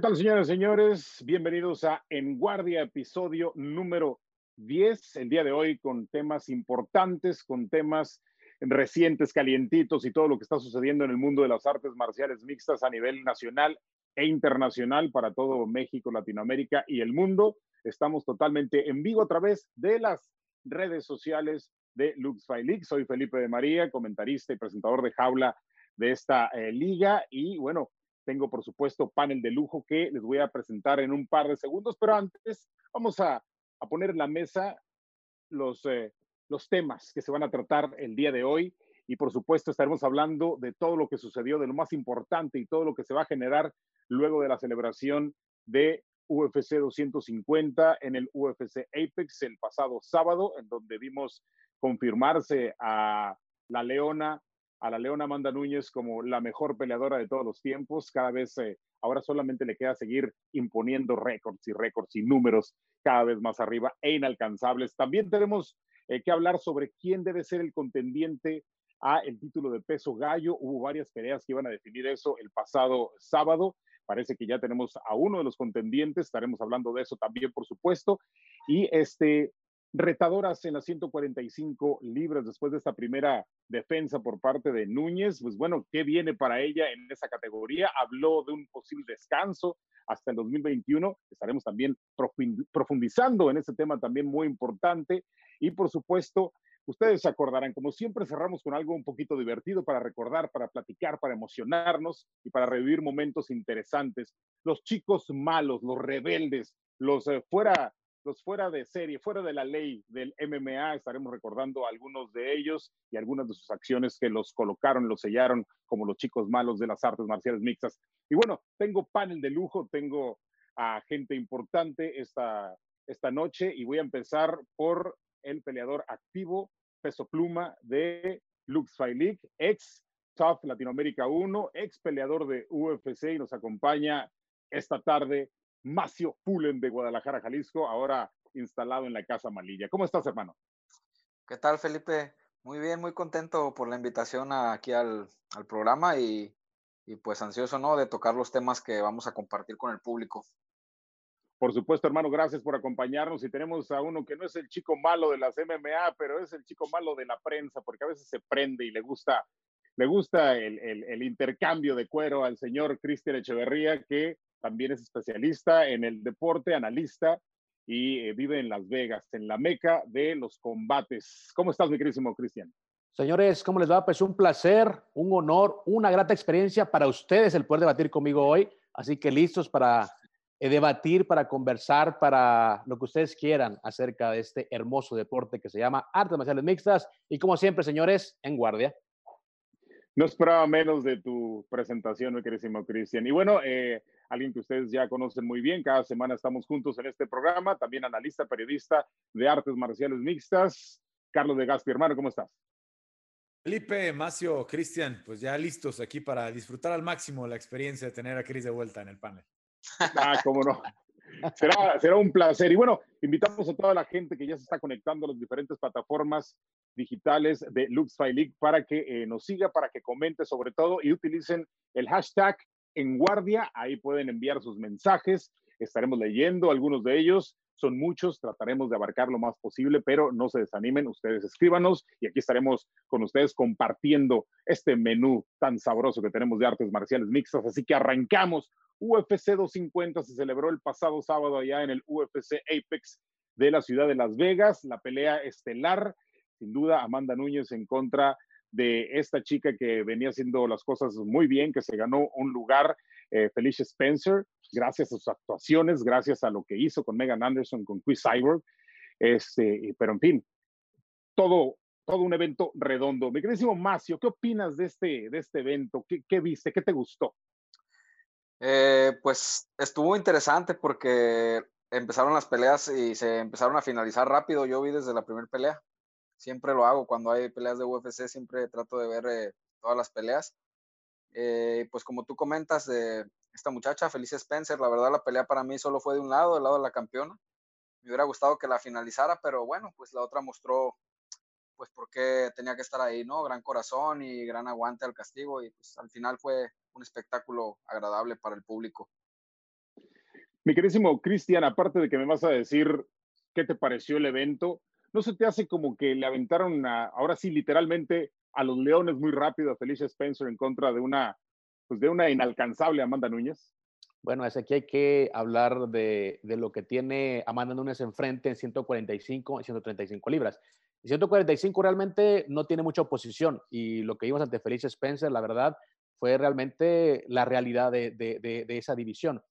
¿Qué tal, señoras y señores? Bienvenidos a En Guardia, episodio número 10. El día de hoy con temas importantes, con temas recientes, calientitos y todo lo que está sucediendo en el mundo de las artes marciales mixtas a nivel nacional e internacional para todo México, Latinoamérica y el mundo. Estamos totalmente en vivo a través de las redes sociales de Lux League. Soy Felipe de María, comentarista y presentador de jaula de esta eh, liga. Y bueno, tengo por supuesto panel de lujo que les voy a presentar en un par de segundos, pero antes vamos a, a poner en la mesa los, eh, los temas que se van a tratar el día de hoy. Y por supuesto estaremos hablando de todo lo que sucedió, de lo más importante y todo lo que se va a generar luego de la celebración de UFC 250 en el UFC Apex el pasado sábado, en donde vimos confirmarse a la Leona, a la Leona Amanda Núñez como la mejor peleadora de todos los tiempos. Cada vez, eh, ahora solamente le queda seguir imponiendo récords y récords y números cada vez más arriba e inalcanzables. También tenemos eh, que hablar sobre quién debe ser el contendiente a el título de peso gallo. Hubo varias peleas que iban a definir eso el pasado sábado. Parece que ya tenemos a uno de los contendientes, estaremos hablando de eso también, por supuesto. Y este, retadoras en las 145 libras después de esta primera defensa por parte de Núñez. Pues bueno, ¿qué viene para ella en esa categoría? Habló de un posible descanso hasta el 2021. Estaremos también profundizando en ese tema también muy importante. Y por supuesto, Ustedes se acordarán, como siempre cerramos con algo un poquito divertido para recordar, para platicar, para emocionarnos y para revivir momentos interesantes. Los chicos malos, los rebeldes, los eh, fuera los fuera de serie, fuera de la ley del MMA, estaremos recordando algunos de ellos y algunas de sus acciones que los colocaron, los sellaron como los chicos malos de las artes marciales mixtas. Y bueno, tengo panel de lujo, tengo a gente importante esta, esta noche y voy a empezar por el peleador activo peso pluma de Lux League, ex Tough Latinoamérica 1, ex peleador de UFC y nos acompaña esta tarde Macio Pulen de Guadalajara, Jalisco, ahora instalado en la Casa Malilla. ¿Cómo estás, hermano? ¿Qué tal, Felipe? Muy bien, muy contento por la invitación aquí al, al programa y, y pues ansioso, ¿no? De tocar los temas que vamos a compartir con el público. Por supuesto, hermano, gracias por acompañarnos. Y tenemos a uno que no es el chico malo de las MMA, pero es el chico malo de la prensa, porque a veces se prende y le gusta, le gusta el, el, intercambio de cuero al señor Cristian Echeverría, que también es especialista en el deporte, analista y eh, vive en Las Vegas, en la meca de los combates. ¿Cómo estás, mi querísimo Cristian? Señores, ¿cómo les va? Pues un placer, un honor, una grata experiencia para ustedes el poder debatir conmigo hoy. Así que listos para eh, debatir, para conversar, para lo que ustedes quieran acerca de este hermoso deporte que se llama artes marciales mixtas. Y como siempre, señores, en guardia. No esperaba menos de tu presentación, mi queridísimo Cristian. Y bueno, eh, alguien que ustedes ya conocen muy bien, cada semana estamos juntos en este programa, también analista, periodista de artes marciales mixtas, Carlos de Gaspi. Hermano, ¿cómo estás? Felipe, Macio, Cristian, pues ya listos aquí para disfrutar al máximo la experiencia de tener a Cris de vuelta en el panel. Ah, cómo no. Será, será un placer. Y bueno, invitamos a toda la gente que ya se está conectando a las diferentes plataformas digitales de Lux League para que eh, nos siga, para que comente sobre todo y utilicen el hashtag en guardia. Ahí pueden enviar sus mensajes. Estaremos leyendo algunos de ellos. Son muchos, trataremos de abarcar lo más posible, pero no se desanimen, ustedes escríbanos y aquí estaremos con ustedes compartiendo este menú tan sabroso que tenemos de artes marciales mixtas. Así que arrancamos UFC 250 se celebró el pasado sábado allá en el UFC Apex de la ciudad de Las Vegas, la pelea estelar, sin duda Amanda Núñez en contra de esta chica que venía haciendo las cosas muy bien, que se ganó un lugar, eh, Felicia Spencer, gracias a sus actuaciones, gracias a lo que hizo con Megan Anderson, con Chris Cyborg, este, pero en fin, todo, todo un evento redondo. Mi queridísimo Macio, ¿qué opinas de este, de este evento? ¿Qué, ¿Qué viste? ¿Qué te gustó? Eh, pues estuvo interesante porque empezaron las peleas y se empezaron a finalizar rápido. Yo vi desde la primera pelea. Siempre lo hago cuando hay peleas de UFC, siempre trato de ver eh, todas las peleas. Eh, pues como tú comentas de esta muchacha, Felicia Spencer, la verdad la pelea para mí solo fue de un lado, del lado de la campeona. Me hubiera gustado que la finalizara, pero bueno, pues la otra mostró pues por qué tenía que estar ahí, ¿no? Gran corazón y gran aguante al castigo y pues al final fue un espectáculo agradable para el público. Mi querísimo Cristian, aparte de que me vas a decir qué te pareció el evento, ¿no se te hace como que le aventaron ahora sí literalmente a los Leones muy rápido a Felicia Spencer en contra de una, pues de una inalcanzable Amanda Núñez? Bueno, es aquí hay que hablar de, de, lo que tiene Amanda Núñez enfrente en 145 y 135 libras. En 145 realmente no tiene mucha oposición y lo que vimos ante Felicia Spencer, la verdad, fue realmente la realidad de, de, de esa división.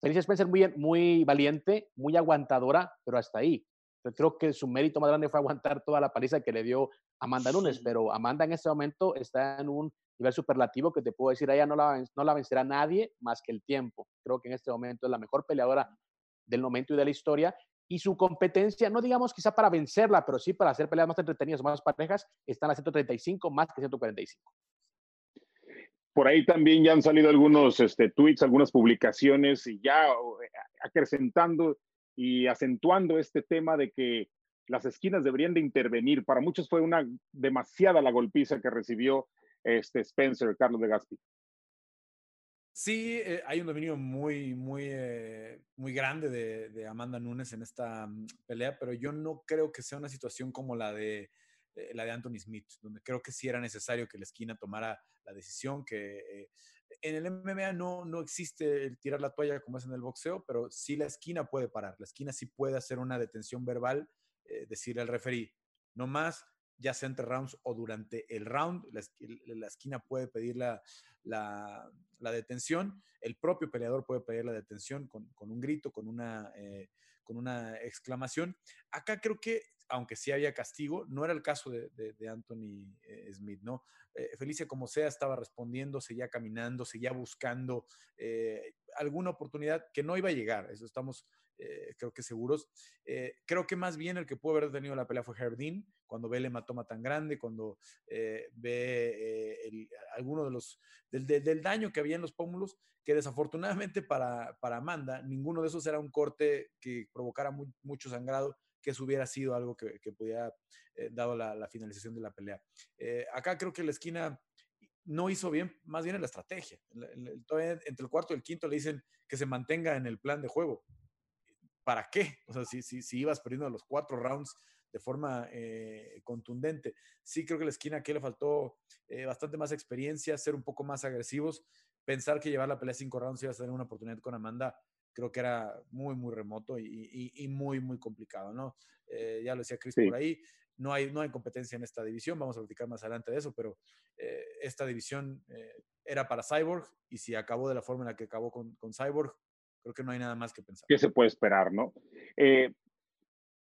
Felicia Spencer muy, muy valiente, muy aguantadora, pero hasta ahí. Creo que su mérito más grande fue aguantar toda la paliza que le dio Amanda Nunes, pero Amanda en este momento está en un nivel superlativo que te puedo decir, ella no la, no la vencerá nadie más que el tiempo. Creo que en este momento es la mejor peleadora del momento y de la historia. Y su competencia, no digamos quizá para vencerla, pero sí para hacer peleas más entretenidas, más parejas, están a 135 más que 145. Por ahí también ya han salido algunos este, tweets, algunas publicaciones y ya eh, acrecentando y acentuando este tema de que las esquinas deberían de intervenir. Para muchos fue una demasiada la golpiza que recibió este Spencer, Carlos de Gaspi. Sí, eh, hay un dominio muy, muy, eh, muy grande de, Amanda Nunes en esta mm, pelea, pero yo no creo que sea una situación como la de, eh, la de Anthony Smith, donde creo que sí era necesario que la esquina tomara la decisión, que en el MMA no, no existe el tirar la toalla como es en el boxeo, pero sí la esquina puede parar, la esquina sí puede hacer una detención verbal eh, decirle al referee, no más, ya sea entre rounds o durante el round, la, esquina puede pedir la, la, detención, el propio peleador puede pedir la detención con, con un grito, con una, eh, con una exclamación. Acá creo que, aunque sí había castigo, no era el caso de, Anthony eh, Smith, ¿no? Felicia, como sea, estaba respondiendo, seguía caminando, seguía buscando alguna oportunidad que no iba a llegar, eso estamos eh, creo que seguros. Eh, creo que más bien el que pudo haber tenido la pelea fue Herdin, cuando ve el hematoma tan grande, cuando eh, ve alguno de los, del, daño que había en los pómulos, que desafortunadamente para, para Amanda, ninguno de esos era un corte que provocara mucho sangrado, que eso hubiera sido algo que, pudiera, dado la, finalización de la pelea. acá creo que la esquina no hizo bien, más bien en la estrategia. entre el cuarto y el quinto le dicen que se mantenga en el plan de juego. ¿para qué? O sea, si, si, si ibas perdiendo los cuatro rounds de forma eh, contundente. Sí creo que la esquina aquí le faltó eh, bastante más experiencia, ser un poco más agresivos, pensar que llevar la pelea cinco rounds iba a tener una oportunidad con Amanda, creo que era muy, muy remoto y, y, muy, muy complicado, ¿no? Eh, ya lo decía Chris por ahí, no hay, no hay competencia en esta división, vamos a platicar más adelante de eso, pero esta división era para Cyborg y si acabó de la forma en la que acabó con, con Cyborg, Creo que no hay nada más que pensar. ¿Qué se puede esperar, no? Eh,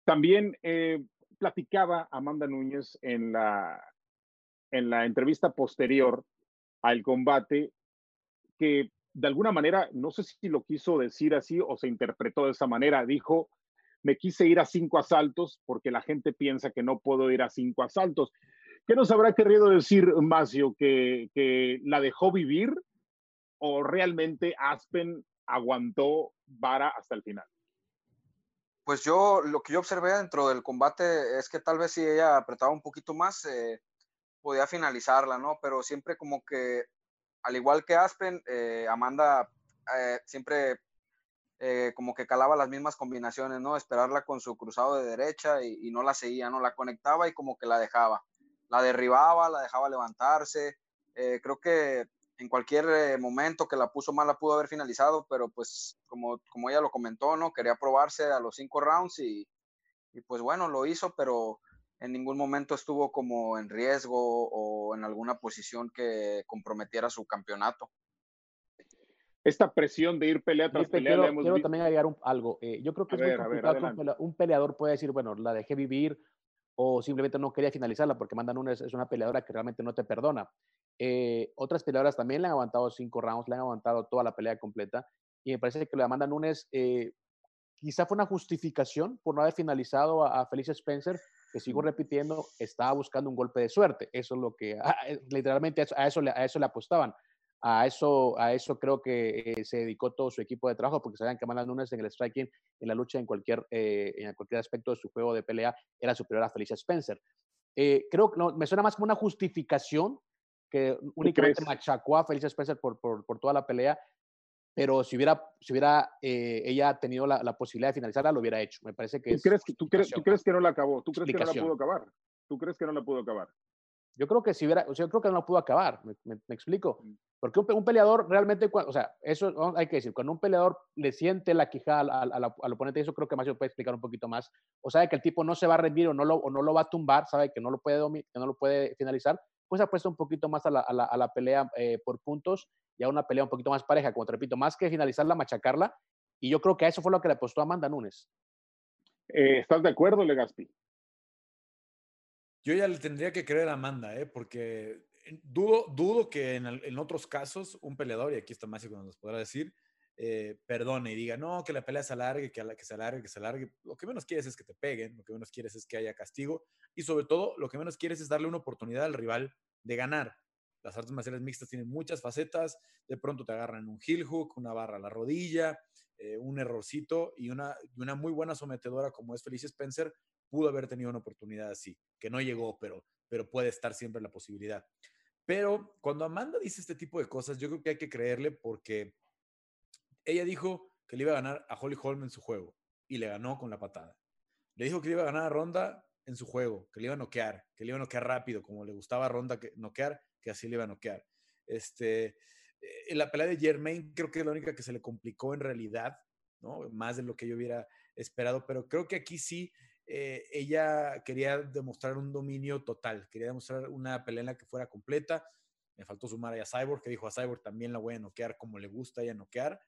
también eh, platicaba Amanda Núñez en la, en la entrevista posterior al combate que de alguna manera, no sé si lo quiso decir así o se interpretó de esa manera, dijo, me quise ir a cinco asaltos porque la gente piensa que no puedo ir a cinco asaltos. ¿Qué nos habrá querido decir Macio? ¿Que, que la dejó vivir o realmente Aspen aguantó vara hasta el final? Pues yo, lo que yo observé dentro del combate es que tal vez si ella apretaba un poquito más, eh, podía finalizarla, ¿no? Pero siempre como que, al igual que Aspen, eh, Amanda eh, siempre como que calaba las mismas combinaciones, ¿no? Esperarla con su cruzado de derecha y, no la seguía, ¿no? La conectaba y como que la dejaba. La derribaba, la dejaba levantarse. creo que en cualquier eh, momento que la puso mal la pudo haber finalizado, pero pues como, como ella lo comentó, ¿no? Quería probarse a los cinco rounds y pues bueno, lo hizo, pero en ningún momento estuvo como en riesgo o en alguna posición que comprometiera su campeonato. Esta presión de ir pelea tras pelea. Quiero, quiero también agregar algo. Eh, yo creo que es muy complicado un, peleador puede decir, bueno, la dejé vivir o simplemente no quería finalizarla porque Amanda Nunes es una peleadora que realmente no te perdona. Eh, otras peleadoras también le han aguantado cinco rounds, le han aguantado toda la pelea completa. Y me parece que lo de Amanda Nunes eh, quizá fue una justificación por no haber finalizado a, Felicia Spencer, que sigo repitiendo, estaba buscando un golpe de suerte. Eso es lo que, ah, eh, literalmente a eso, a eso le apostaban. A eso, a eso creo que se dedicó todo su equipo de trabajo, porque sabían que Amanda Nunes en el striking, en la lucha, en cualquier, en cualquier aspecto de su juego de pelea, era superior a Felicia Spencer. creo que me suena más como una justificación que únicamente machacó a Felicia Spencer por, por, por, toda la pelea. Pero si hubiera, si hubiera eh, ella tenido la, la, posibilidad de finalizarla, lo hubiera hecho. Me parece que ¿Tú, crees, que, tú, crees, ¿tú crees que no la acabó? ¿Tú crees que no la pudo acabar? ¿Tú crees que no la pudo acabar? Yo creo que si hubiera, o sea, yo creo que no la pudo acabar, me, me, explico. Mm. Porque un, un, peleador realmente, o sea, eso hay que decir, cuando un peleador le siente la quijada al, al, al, al oponente, eso creo que más se puede explicar un poquito más, o sabe que el tipo no se va a rendir o no lo, o no lo va a tumbar, sabe que no lo puede, que no lo puede finalizar, pues apuesta un poquito más a la, a la pelea eh, por puntos y a una pelea un poquito más pareja, como te repito, más que finalizarla, machacarla, y yo creo que a eso fue lo que le apostó Amanda Nunes. Eh, ¿Estás de acuerdo, Legaspi? Yo ya le tendría que creer a Amanda, ¿eh? porque dudo, dudo que en, en, otros casos un peleador, y aquí está Masi cuando nos podrá decir, eh, perdone y diga, no, que la pelea se alargue, que, que se alargue, que se alargue. Lo que menos quieres es que te peguen, lo que menos quieres es que haya castigo y sobre todo lo que menos quieres es darle una oportunidad al rival de ganar. Las artes marciales mixtas tienen muchas facetas, de pronto te agarran un heel hook, una barra a la rodilla, eh, un errorcito y una, una muy buena sometedora como es Felicia Spencer pudo haber tenido una oportunidad así, que no llegó, pero, pero puede estar siempre la posibilidad. Pero cuando Amanda dice este tipo de cosas, yo creo que hay que creerle porque ella dijo que le iba a ganar a Holly Holm en su juego y le ganó con la patada. Le dijo que le iba a ganar a Ronda en su juego, que le iba a noquear, que le iba a noquear rápido, como le gustaba a Ronda que, noquear, que así le iba a noquear. Este, eh, en la pelea de Germain creo que es la única que se le complicó en realidad, ¿no? Más de lo que yo hubiera esperado, pero creo que aquí sí eh, ella quería demostrar un dominio total, quería demostrar una pelea en la que fuera completa. Me faltó sumar a Cyborg, que dijo a Cyborg también la voy a noquear como le gusta ella noquear.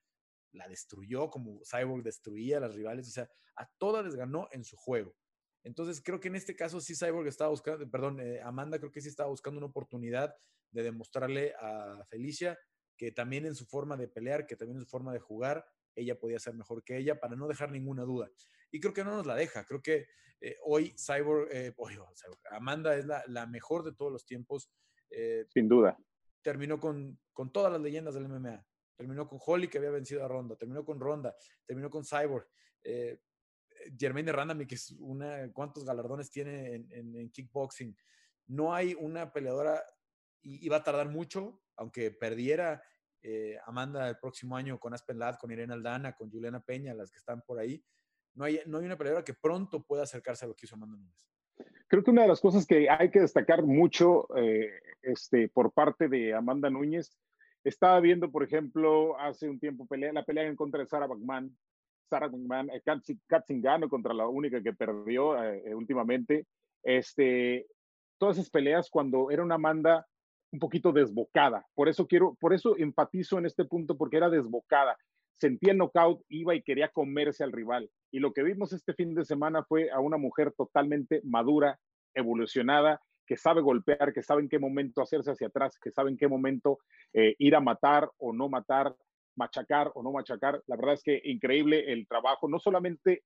La destruyó como Cyborg destruía a las rivales, o sea, a todas les ganó en su juego. Entonces creo que en este caso sí Cyborg estaba buscando, perdón, eh, Amanda creo que sí estaba buscando una oportunidad de demostrarle a Felicia que también en su forma de pelear, que también en su forma de jugar, ella podía ser mejor que ella para no dejar ninguna duda y creo que no nos la deja. Creo que eh, hoy Cyborg, eh, Amanda es la, la, mejor de todos los tiempos. Eh, Sin duda. Terminó con, con todas las leyendas del MMA. Terminó con Holly, que había vencido a Ronda. Terminó con Ronda. Terminó con Cyborg. Eh, Jermaine Randami, que es una, ¿cuántos galardones tiene en, en, en kickboxing? No hay una peleadora, y, a tardar mucho, aunque perdiera eh, Amanda el próximo año con Aspen Ladd, con Irene Aldana, con Juliana Peña, las que están por ahí, no hay, no hay una peleadora que pronto pueda acercarse a lo que hizo Amanda Nunes. Creo que una de las cosas que hay que destacar mucho eh, este, por parte de Amanda Núñez, estaba viendo, por ejemplo, hace un tiempo la pelea en contra de Sarah McMahon, Sarah McMahon, eh, Katzingano contra la única que perdió eh, últimamente. Este, todas esas peleas cuando era una Amanda un poquito desbocada. Por eso quiero, por eso enfatizo en este punto, porque era desbocada sentía el knockout, iba y quería comerse al rival. Y lo que vimos este fin de semana fue a una mujer totalmente madura, evolucionada, que sabe golpear, que sabe en qué momento hacerse hacia atrás, que sabe en qué momento eh, ir a matar o no matar, machacar o no machacar. La verdad es que increíble el trabajo, no solamente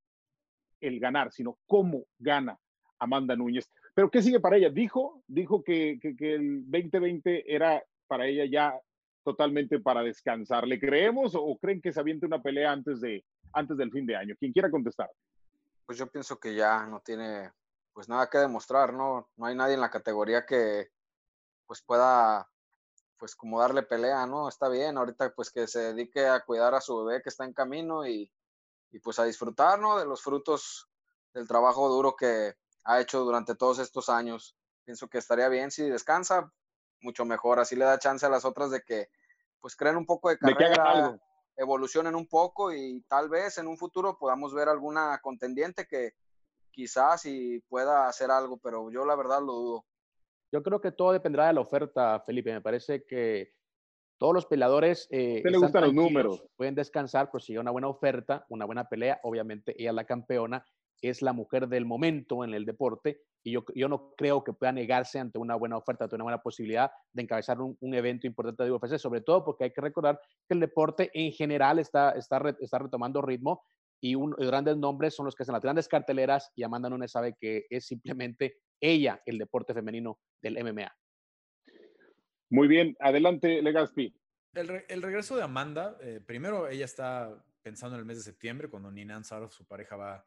el ganar, sino cómo gana Amanda Núñez. Pero ¿qué sigue para ella? Dijo, dijo que, que, que el 2020 era para ella ya totalmente para descansar. ¿Le creemos o creen que se aviente una pelea antes, de, antes del fin de año? Quien quiera contestar. Pues yo pienso que ya no tiene pues nada que demostrar, ¿no? No hay nadie en la categoría que pues pueda pues como darle pelea, ¿no? Está bien, ahorita pues que se dedique a cuidar a su bebé que está en camino y, y pues a disfrutar, ¿no? De los frutos del trabajo duro que ha hecho durante todos estos años. Pienso que estaría bien si descansa, mucho mejor. Así le da chance a las otras de que pues creen un poco de carrera, evolucionen un poco y tal vez en un futuro podamos ver alguna contendiente que quizás y pueda hacer algo, pero yo la verdad lo dudo. Yo creo que todo dependerá de la oferta, Felipe. Me parece que todos los peleadores eh, le gustan los números. pueden descansar, pero si hay una buena oferta, una buena pelea, obviamente ella es la campeona, es la mujer del momento en el deporte y yo, yo no creo que pueda negarse ante una buena oferta, ante una buena posibilidad de encabezar un, un, evento importante de UFC, sobre todo porque hay que recordar que el deporte en general está, está, está retomando ritmo y un, grandes nombres son los que hacen las grandes carteleras y Amanda Nunes sabe que es simplemente ella el deporte femenino del MMA. Muy bien, adelante Legaspi. El, re, el regreso de Amanda, eh, primero ella está pensando en el mes de septiembre, cuando Nina Ansarov, su pareja, va,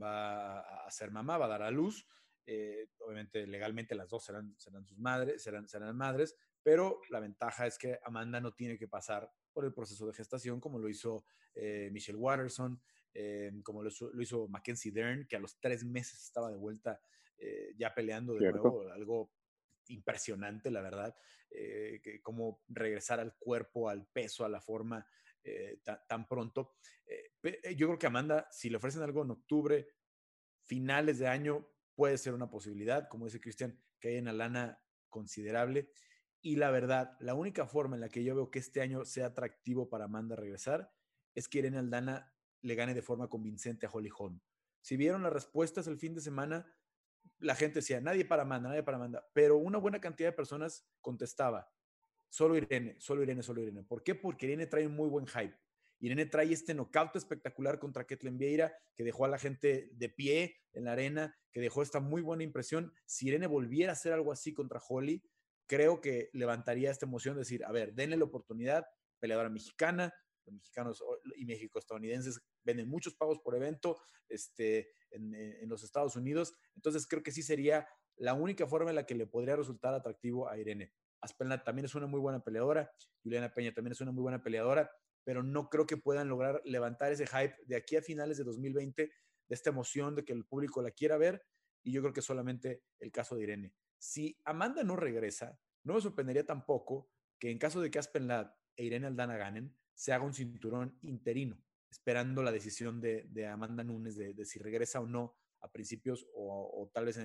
va a ser mamá, va a dar a luz. Eh, obviamente, legalmente las dos serán, serán sus madres, serán, serán madres, pero la ventaja es que Amanda no tiene que pasar por el proceso de gestación como lo hizo eh, Michelle Watterson, eh, como lo, hizo Mackenzie Dern, que a los tres meses estaba de vuelta ya peleando de nuevo, algo impresionante, la verdad, que cómo regresar al cuerpo, al peso, a la forma tan pronto. yo creo que Amanda, si le ofrecen algo en octubre, finales de año, puede ser una posibilidad, como dice Cristian, que hay una lana considerable. Y la verdad, la única forma en la que yo veo que este año sea atractivo para Amanda regresar es que Irene Aldana le gane de forma convincente a Holly Holm. Si vieron las respuestas el fin de semana, la gente decía, nadie para Amanda, nadie para Amanda, pero una buena cantidad de personas contestaba, solo Irene, solo Irene, solo Irene. ¿Por qué? Porque Irene trae un muy buen hype. Irene trae este knockout espectacular contra Ketlen Vieira, que dejó a la gente de pie en la arena, que dejó esta muy buena impresión. Si Irene volviera a hacer algo así contra Holly, creo que levantaría esta emoción de decir, a ver, denle la oportunidad, peleadora mexicana, los mexicanos y México-estadounidenses venden muchos pagos por evento este, en, en, los Estados Unidos. Entonces creo que sí sería la única forma en la que le podría resultar atractivo a Irene. Aspelna también es una muy buena peleadora, Juliana Peña también es una muy buena peleadora pero no creo que puedan lograr levantar ese hype de aquí a finales de 2020, de esta emoción de que el público la quiera ver, y yo creo que solamente el caso de Irene. Si Amanda no regresa, no me sorprendería tampoco que en caso de que Aspen Ladd e Irene Aldana ganen, se haga un cinturón interino, esperando la decisión de, Amanda Nunes de, si regresa o no a principios o, tal vez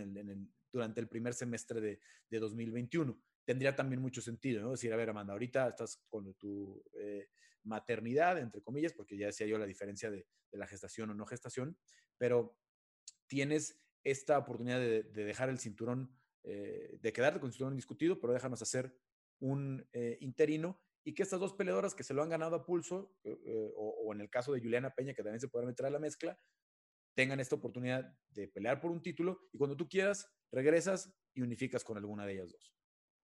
durante el primer semestre de, 2021. Tendría también mucho sentido, ¿no? Decir, a ver, Amanda, ahorita estás con tu eh, maternidad, entre comillas, porque ya decía yo la diferencia de, la gestación o no gestación, pero tienes esta oportunidad de, dejar el cinturón, eh, de quedarte con el cinturón discutido, pero déjanos hacer un eh, interino y que estas dos peleadoras que se lo han ganado a pulso, eh, o, en el caso de Juliana Peña, que también se puede meter a la mezcla, tengan esta oportunidad de pelear por un título y cuando tú quieras, regresas y unificas con alguna de ellas dos.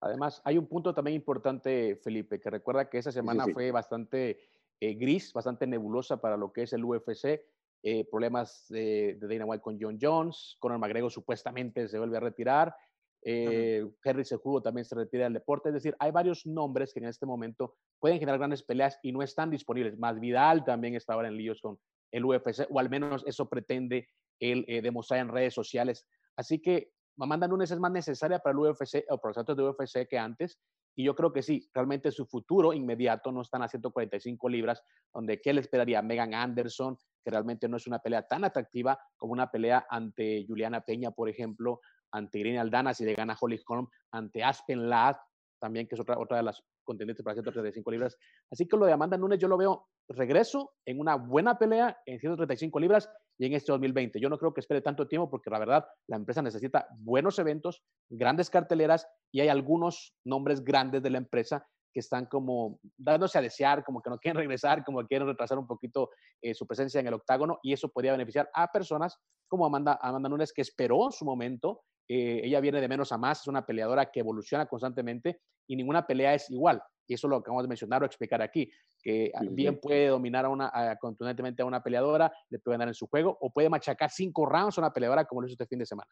Además, hay un punto también importante, Felipe, que recuerda que esa semana fue bastante eh, gris, bastante nebulosa para lo que es el UFC. Eh, problemas de, Dana White con John Jones, Conor McGregor supuestamente se vuelve a retirar, eh, Henry Sejudo también se retira del deporte. Es decir, hay varios nombres que en este momento pueden generar grandes peleas y no están disponibles. Más Vidal también está ahora en líos con el UFC, o al menos eso pretende él demostrar en redes sociales. Así que Amanda Nunes es más necesaria para el UFC o para los actos de UFC que antes. Y yo creo que sí, realmente su futuro inmediato no están a 145 libras, donde ¿qué le esperaría? Megan Anderson, que realmente no es una pelea tan atractiva como una pelea ante Juliana Peña, por ejemplo, ante Irene Aldana, si le gana Holly Holm, ante Aspen Ladd, también que es otra, otra de las contendientes para 135 libras. Así que lo de Amanda Nunes yo lo veo regreso en una buena pelea en 135 libras y en este 2020. Yo no creo que espere tanto tiempo porque la verdad la empresa necesita buenos eventos, grandes carteleras y hay algunos nombres grandes de la empresa que están como dándose a desear, como que no quieren regresar, como que quieren retrasar un poquito eh, su presencia en el octágono y eso podría beneficiar a personas como Amanda, Amanda Nunes que esperó su momento. Eh, ella viene de menos a más, es una peleadora que evoluciona constantemente y ninguna pelea es igual. Y eso lo acabamos de mencionar o explicar aquí, que bien puede dominar a una, contundentemente a una peleadora, le puede ganar en su juego, o puede machacar cinco rounds a una peleadora como lo hizo este fin de semana.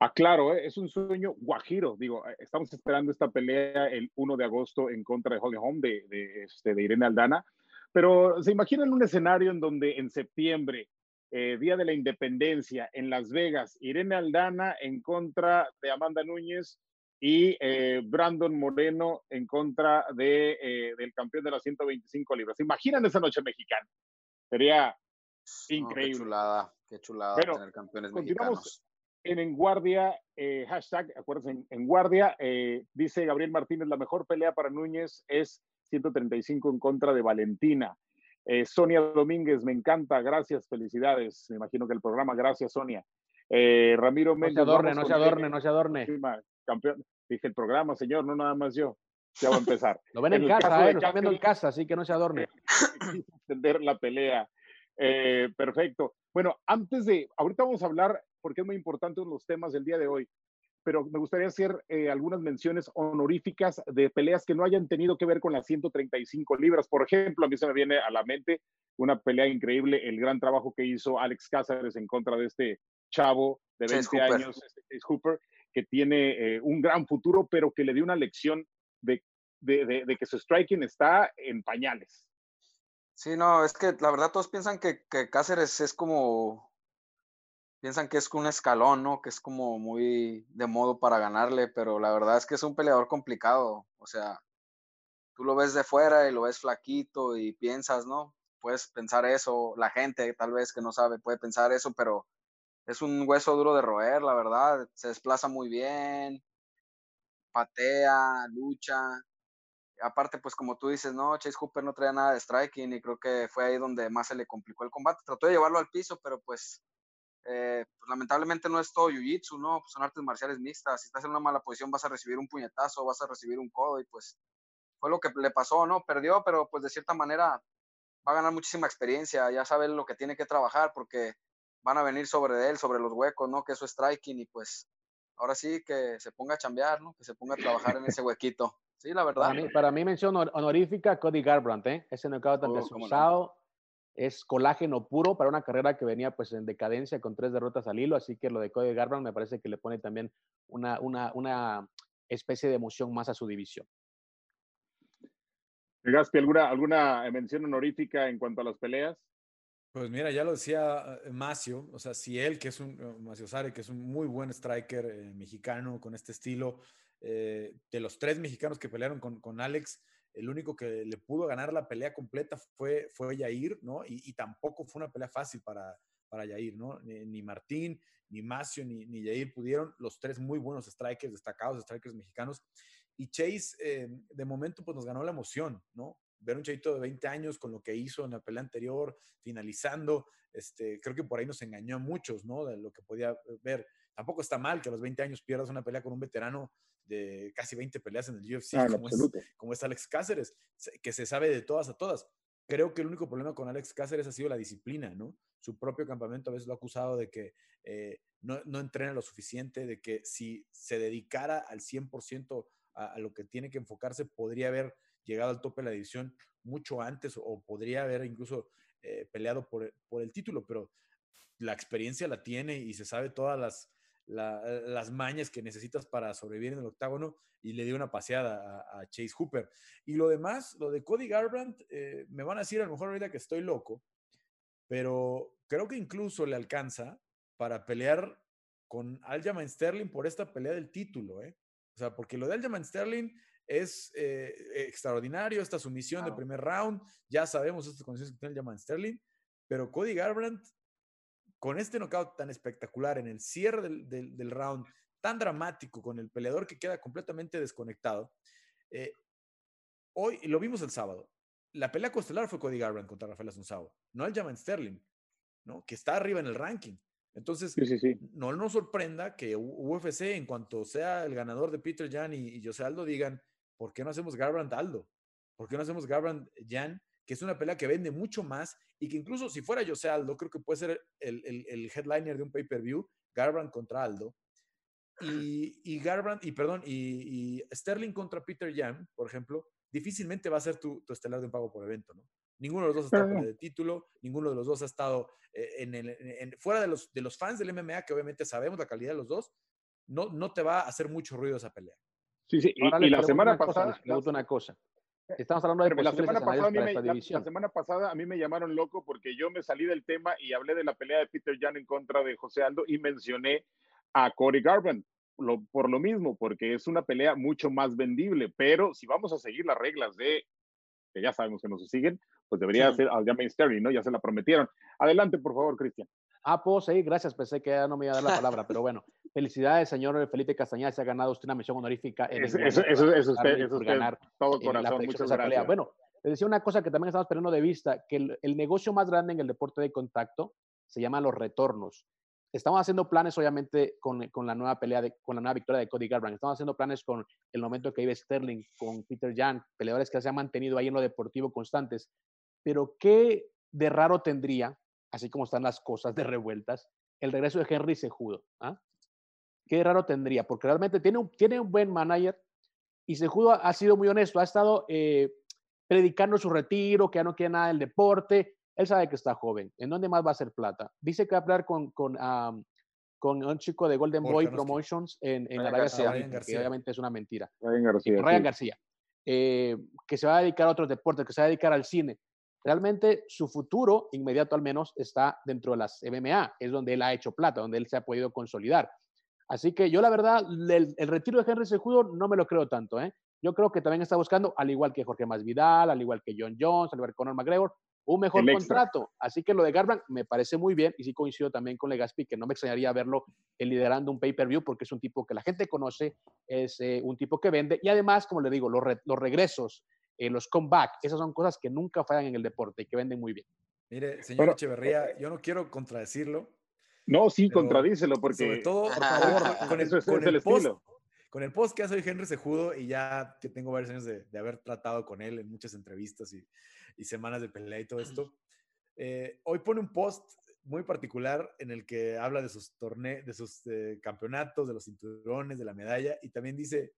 Ah, claro, ¿eh? es un sueño guajiro. Digo, eh, estamos esperando esta pelea el 1 de agosto en contra de Holly Holm, de, de, este, de Irene Aldana. Pero se imaginan un escenario en donde en septiembre, eh, Día de la Independencia, en Las Vegas, Irene Aldana en contra de Amanda Núñez y eh, Brandon Moreno en contra de, eh, del campeón de las 125 libras. Imaginan esa noche mexicana. Sería increíble. qué chulada, qué chulada tener campeones mexicanos. En En Guardia, eh, hashtag, acuérdense, en, Guardia, dice Gabriel Martínez, la mejor pelea para Núñez es 135 en contra de Valentina. Sonia Domínguez, me encanta, gracias, felicidades. Me imagino que el programa, gracias, Sonia. Ramiro Méndez. No se adorne, no se adorne, no se adorne campeón. Dije el programa, señor, no nada más yo. Ya va a empezar. lo ven en, casa, eh, lo están viendo en casa, así que no se adorne. Extender la pelea. Eh, perfecto. Bueno, antes de, ahorita vamos a hablar, porque es muy importante los temas del día de hoy, pero me gustaría hacer eh, algunas menciones honoríficas de peleas que no hayan tenido que ver con las 135 libras. Por ejemplo, a mí se me viene a la mente una pelea increíble, el gran trabajo que hizo Alex Cáceres en contra de este chavo de 20 años, es Hooper, que tiene eh, un gran futuro, pero que le dio una lección de, de, que su striking está en pañales. Sí, no, es que la verdad todos piensan que, que Cáceres es como, piensan que es un escalón, ¿no? Que es como muy de modo para ganarle, pero la verdad es que es un peleador complicado, o sea, tú lo ves de fuera y lo ves flaquito y piensas, ¿no? Puedes pensar eso, la gente tal vez que no sabe puede pensar eso, pero es un hueso duro de roer, la verdad. Se desplaza muy bien, patea, lucha. Aparte, pues como tú dices, no, Chase Hooper no traía nada de striking y creo que fue ahí donde más se le complicó el combate. Trató de llevarlo al piso, pero pues, eh, pues lamentablemente no es todo jiu-jitsu, ¿no? Pues son artes marciales mixtas. Si estás en una mala posición vas a recibir un puñetazo, vas a recibir un codo y pues fue lo que le pasó, ¿no? Perdió, pero pues de cierta manera va a ganar muchísima experiencia, ya sabe lo que tiene que trabajar porque van a venir sobre él, sobre los huecos, ¿no? Que eso es striking y pues ahora sí que se ponga a chambear, ¿no? Que se ponga a trabajar en ese huequito. Sí, la verdad. Para mí, mención honorífica Cody Garbrandt, ¿eh? Ese knockout tan oh, es colágeno puro para una carrera que venía pues en decadencia con tres derrotas al hilo, así que lo de Cody Garbrandt me parece que le pone también una, una, una especie de emoción más a su división. Gaspi, ¿alguna, ¿alguna mención honorífica en cuanto a las peleas? Pues mira, ya lo decía eh, Macio, o sea, si él, que es un, eh, Macio Sare, que es un muy buen striker eh, mexicano con este estilo, de los tres mexicanos que pelearon con, con, Alex, el único que le pudo ganar la pelea completa fue, fue Yair, ¿no? Y, tampoco fue una pelea fácil para, para Yair, ¿no? Ni, Martín, ni Macio, ni, ni Yair pudieron, los tres muy buenos strikers, destacados strikers mexicanos. Y Chase, de momento, pues nos ganó la emoción, ¿no? ver un chavito de 20 años con lo que hizo en la pelea anterior, finalizando, este, creo que por ahí nos engañó a muchos, ¿no? De lo que podía ver. Tampoco está mal que a los 20 años pierdas una pelea con un veterano de casi 20 peleas en el UFC, ah, como, es, como, es, Alex Cáceres, que se sabe de todas a todas. Creo que el único problema con Alex Cáceres ha sido la disciplina, ¿no? Su propio campamento a veces lo ha acusado de que eh, no, no, entrena lo suficiente, de que si se dedicara al 100% a, a lo que tiene que enfocarse, podría haber llegado al tope de la división mucho antes o podría haber incluso eh, peleado por, por, el título, pero la experiencia la tiene y se sabe todas las, las mañas que necesitas para sobrevivir en el octágono y le dio una paseada a, Chase Hooper. Y lo demás, lo de Cody Garbrandt, eh, me van a decir a lo mejor ahorita que estoy loco, pero creo que incluso le alcanza para pelear con Aljamain Sterling por esta pelea del título, ¿eh? O sea, porque lo de Aljamain Sterling es eh, extraordinario esta sumisión de primer round. Ya sabemos estas condiciones que tiene el Jaman Sterling, pero Cody Garbrandt, con este knockout tan espectacular en el cierre del, round, tan dramático, con el peleador que queda completamente desconectado, eh, hoy lo vimos el sábado. La pelea costelar fue Cody Garbrandt contra Rafael Asunzao, no el Jaman Sterling, ¿no? que está arriba en el ranking. Entonces, no nos sorprenda que UFC, en cuanto sea el ganador de Peter Jan y, y José Aldo, digan, ¿por qué no hacemos Garbrandt Aldo? ¿Por qué no hacemos Garbrandt Jan? Que es una pelea que vende mucho más y que incluso si fuera José Aldo, creo que puede ser el, el, headliner de un pay-per-view, Garbrandt contra Aldo. Y, y Garbrandt, y perdón, y, Sterling contra Peter Jan, por ejemplo, difícilmente va a ser tu, tu estelar de un pago por evento, ¿no? Ninguno de los dos ha estado de título, ninguno de los dos ha estado eh, en el, fuera de los, de los fans del MMA, que obviamente sabemos la calidad de los dos, no, no te va a hacer mucho ruido esa pelea. Sí, sí, y, la semana pasada... una cosa. Estamos hablando de la semana pasada, a mí me, la, semana pasada a mí me llamaron loco porque yo me salí del tema y hablé de la pelea de Peter Jan en contra de José Aldo y mencioné a Corey lo, por lo mismo, porque es una pelea mucho más vendible, pero si vamos a seguir las reglas de, que ya sabemos que no se siguen, pues debería ser al Sterling, ¿no? Ya se la prometieron. Adelante, por favor, Cristian. Ah, puedo seguir, gracias, pensé que ya no me iba a dar la palabra, pero bueno, felicidades, señor Felipe Castañeda, se ha ganado usted una mención honorífica. En eso, eso, eso, es usted, eso ganar todo corazón, muchas gracias. Bueno, le decía una cosa que también estamos perdiendo de vista, que el, el, negocio más grande en el deporte de contacto se llama los retornos. Estamos haciendo planes, obviamente, con, con la nueva pelea, de, con la nueva victoria de Cody Garbrandt. Estamos haciendo planes con el momento que vive Sterling, con Peter Jan, peleadores que se han mantenido ahí en lo deportivo constantes. Pero, ¿qué de raro tendría así como están las cosas de revueltas, el regreso de Henry Sejudo. ¿ah? Qué raro tendría, porque realmente tiene un, tiene un buen manager y Sejudo ha, sido muy honesto, ha estado eh, predicando su retiro, que ya no quiere nada del deporte. Él sabe que está joven. ¿En dónde más va a hacer plata? Dice que va a hablar con, con, con un chico de Golden Boy Promotions en, en Arabia Saudita, que obviamente es una mentira. Ryan García. Ryan García. Eh, que se va a dedicar a otros deportes, que se va a dedicar al cine. Realmente su futuro inmediato al menos está dentro de las MMA, es donde él ha hecho plata, donde él se ha podido consolidar. Así que yo la verdad, el, retiro de Henry Sejudo no me lo creo tanto. ¿eh? Yo creo que también está buscando, al igual que Jorge Masvidal, al igual que John Jones, al igual que Conor McGregor, un mejor contrato. Así que lo de Garbrandt me parece muy bien y sí coincido también con Legaspi que no me extrañaría verlo liderando un pay-per-view porque es un tipo que la gente conoce, es eh, un tipo que vende y además, como le digo, los, los regresos, eh, los comeback, esas son cosas que nunca fallan en el deporte y que venden muy bien. Mire, señor Echeverría, yo no quiero contradecirlo. No, sí, contradícelo porque... Sobre todo, por favor, con el, con el, post, con el post que hace Henry Sejudo y ya que tengo varios años de, de haber tratado con él en muchas entrevistas y y semanas de pelea y todo esto. Eh, hoy pone un post muy particular en el que habla de sus torneos, de sus eh, campeonatos, de los cinturones, de la medalla y también dice,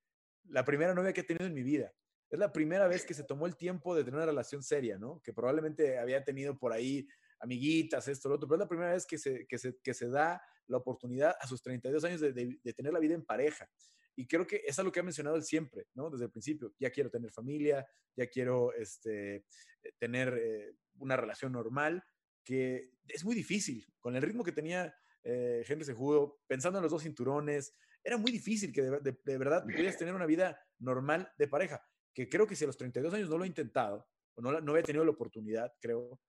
la primera novia que he tenido en mi vida. Es la primera vez que se tomó el tiempo de tener una relación seria, ¿no? Que probablemente había tenido por ahí amiguitas, esto, lo otro, pero es la primera vez que se, que se, que se da la oportunidad a sus 32 años de, de, tener la vida en pareja. Y creo que es lo que ha mencionado él siempre, ¿no? Desde el principio. Ya quiero tener familia, ya quiero este, eh, tener eh, una relación normal, que es muy difícil. Con el ritmo que tenía eh, Henry Sejudo, pensando en los dos cinturones, era muy difícil que de, verdad pudieras tener una vida normal de pareja. Que creo que si a los 32 años no lo he intentado, o no, no había tenido la oportunidad, creo,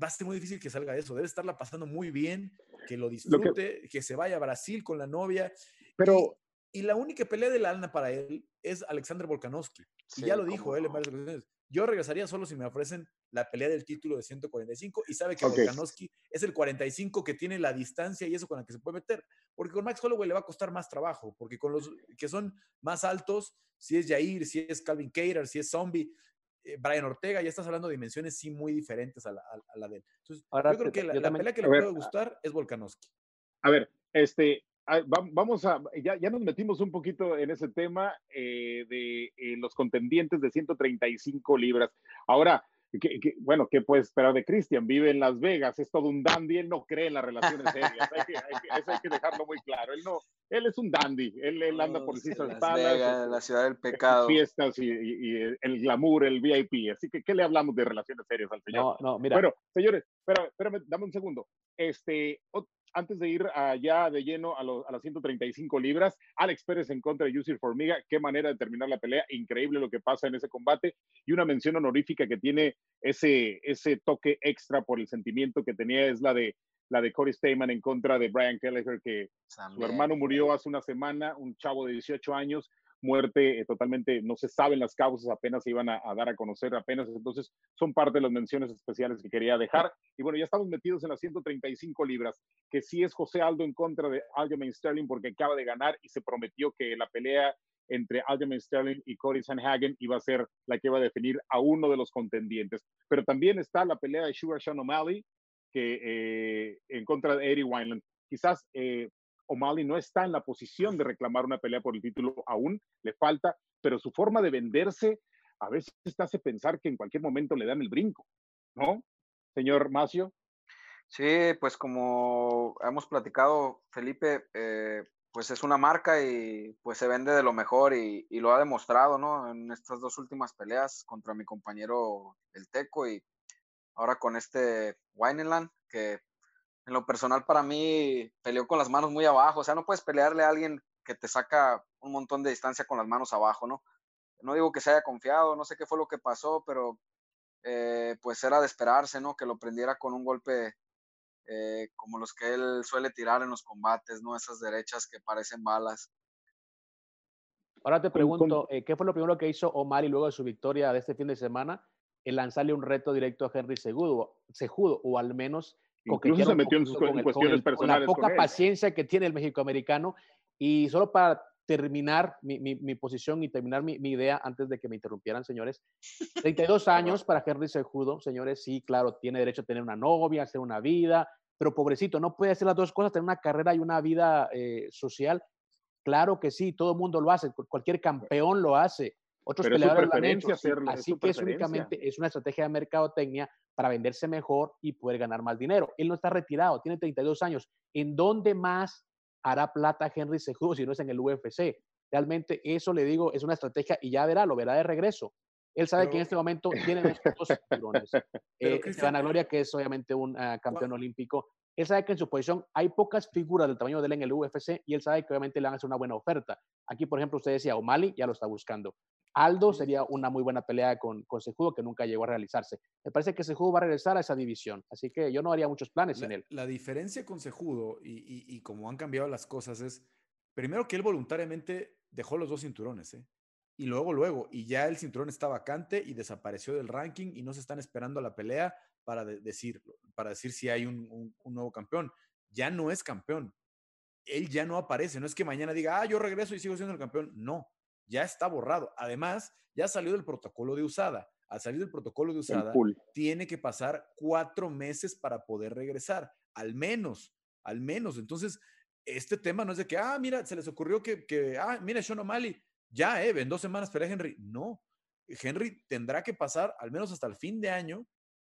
va a ser muy difícil que salga eso. Debe estarla pasando muy bien, que lo disfrute, que... se vaya a Brasil con la novia. Pero y la única pelea del alma para él es Alexander Volkanovski. y ya lo dijo él en varias ocasiones. Yo regresaría solo si me ofrecen la pelea del título de 145 y sabe que Volkanovski es el 45 que tiene la distancia y eso con la que se puede meter. Porque con Max Holloway le va a costar más trabajo, porque con los que son más altos, si es Jair, si es Calvin Cater, si es Zombie, eh, Brian Ortega, ya estás hablando de dimensiones sí muy diferentes a la, de él. Entonces, yo creo que la, pelea que le puede gustar es Volkanovski. A ver, este, vamos a, ya, ya, nos metimos un poquito en ese tema eh, de eh, los contendientes de 135 libras. Ahora, que, bueno, ¿qué puedes esperar de Cristian? Vive en Las Vegas, es todo un dandy, él no cree en las relaciones serias, hay que, eso hay que dejarlo muy claro. Él no, él es un dandy, él, él anda por sí Las Vegas, la ciudad del pecado. Fiestas y, y, el glamour, el VIP. Así que, ¿qué le hablamos de relaciones serias al señor? No, no, mira. Bueno, señores, espérame, espérame dame un segundo. Este, antes de ir allá de lleno a, a, las 135 libras, Alex Pérez en contra de Yusir Formiga, qué manera de terminar la pelea, increíble lo que pasa en ese combate y una mención honorífica que tiene ese, ese toque extra por el sentimiento que tenía es la de la de Corey Steyman en contra de Brian Kelleher, que su hermano murió hace una semana, un chavo de 18 años, muerte eh, totalmente, no se saben las causas, apenas se iban a, dar a conocer apenas, entonces son parte de las menciones especiales que quería dejar. Y bueno, ya estamos metidos en las 135 libras, que sí es José Aldo en contra de Aljamain Sterling porque acaba de ganar y se prometió que la pelea entre Aljamain Sterling y Cory Sanhagen iba a ser la que iba a definir a uno de los contendientes. Pero también está la pelea de Sugar Sean O'Malley, que eh, en contra de Eddie Wineland. Quizás eh, O'Malley no está en la posición de reclamar una pelea por el título aún, le falta, pero su forma de venderse a veces te hace pensar que en cualquier momento le dan el brinco, ¿no? Señor Macio. Sí, pues como hemos platicado, Felipe, eh, pues es una marca y pues se vende de lo mejor y, lo ha demostrado, ¿no? En estas dos últimas peleas contra mi compañero El Teco y ahora con este Wineland, que en lo personal para mí peleó con las manos muy abajo, o sea, no puedes pelearle a alguien que te saca un montón de distancia con las manos abajo, ¿no? No digo que se haya confiado, no sé qué fue lo que pasó, pero eh, pues era de esperarse, ¿no? Que lo prendiera con un golpe eh, como los que él suele tirar en los combates, ¿no? Esas derechas que parecen balas. Ahora te pregunto, eh, ¿qué fue lo primero que hizo Omar y luego de su victoria de este fin de semana? El lanzarle un reto directo a Henry Segudo, Sejudo, o al menos Incluso se metió en, sus cuestiones personales. Con la poca paciencia que tiene el México-americano. Y solo para terminar mi, mi, posición y terminar mi, mi, idea antes de que me interrumpieran, señores. 32 años para Henry Sejudo, señores, sí, claro, tiene derecho a tener una novia, hacer una vida, pero pobrecito, no puede hacer las dos cosas, tener una carrera y una vida eh, social. Claro que sí, todo el mundo lo hace, cualquier campeón lo hace. Otros peleadores lo han hecho. así que es únicamente es una estrategia de mercadotecnia para venderse mejor y poder ganar más dinero. Él no está retirado, tiene 32 años. ¿En dónde más hará plata Henry Cejudo si no es en el UFC. Realmente eso le digo, es una estrategia y ya verá, lo verá de regreso. Él sabe que en este momento tiene dos cinturones. eh, Gloria, que es obviamente un uh, campeón olímpico, él sabe que en su posición hay pocas figuras del tamaño de él en el UFC y él sabe que obviamente le van a hacer una buena oferta. Aquí, por ejemplo, usted decía, O'Malley ya lo está buscando. Aldo sería una muy buena pelea con, con Sejudo que nunca llegó a realizarse. Me parece que Sejudo va a regresar a esa división, así que yo no haría muchos planes la, en él. La diferencia con Sejudo y, y, y como han cambiado las cosas es, primero que él voluntariamente dejó los dos cinturones, ¿eh? y luego, luego, y ya el cinturón está vacante y desapareció del ranking y no se están esperando a la pelea para de decir, para decir si hay un, un, un, nuevo campeón. Ya no es campeón. Él ya no aparece. No es que mañana diga, ah, yo regreso y sigo siendo el campeón. No, ya está borrado. Además, ya salió del protocolo de usada. Al salir del protocolo de usada, tiene que pasar cuatro meses para poder regresar. Al menos, al menos. Entonces, este tema no es de que, ah, mira, se les ocurrió que, que ah, mira, Sean O'Malley, ya, eh, en dos semanas pelea Henry. No, Henry tendrá que pasar al menos hasta el fin de año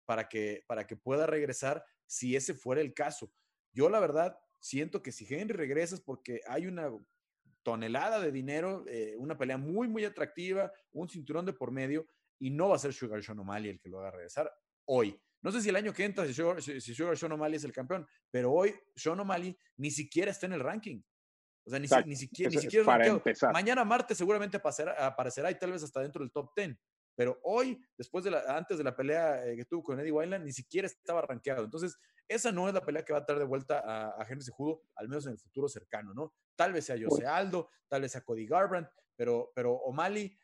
para que, para que pueda regresar si ese fuera el caso. Yo la verdad siento que si Henry regresa es porque hay una tonelada de dinero, eh, una pelea muy, muy atractiva, un cinturón de por medio y no va a ser Sugar Sean O'Malley el que lo haga regresar hoy. No sé si el año que entra, si Sugar, si Sugar Sean O'Malley es el campeón, pero hoy Sean O'Malley ni siquiera está en el ranking. O sea, ni, siquiera, ni siquiera para empezar. Mañana martes seguramente aparecerá, aparecerá, y tal vez hasta dentro del top 10. Pero hoy, después de la, antes de la pelea eh, que tuvo con Eddie Wineland, ni siquiera estaba rankeado. Entonces, esa no es la pelea que va a traer de vuelta a, a Henry Sejudo, al menos en el futuro cercano, ¿no? Tal vez sea Jose Aldo, tal vez sea Cody Garbrandt, pero, pero O'Malley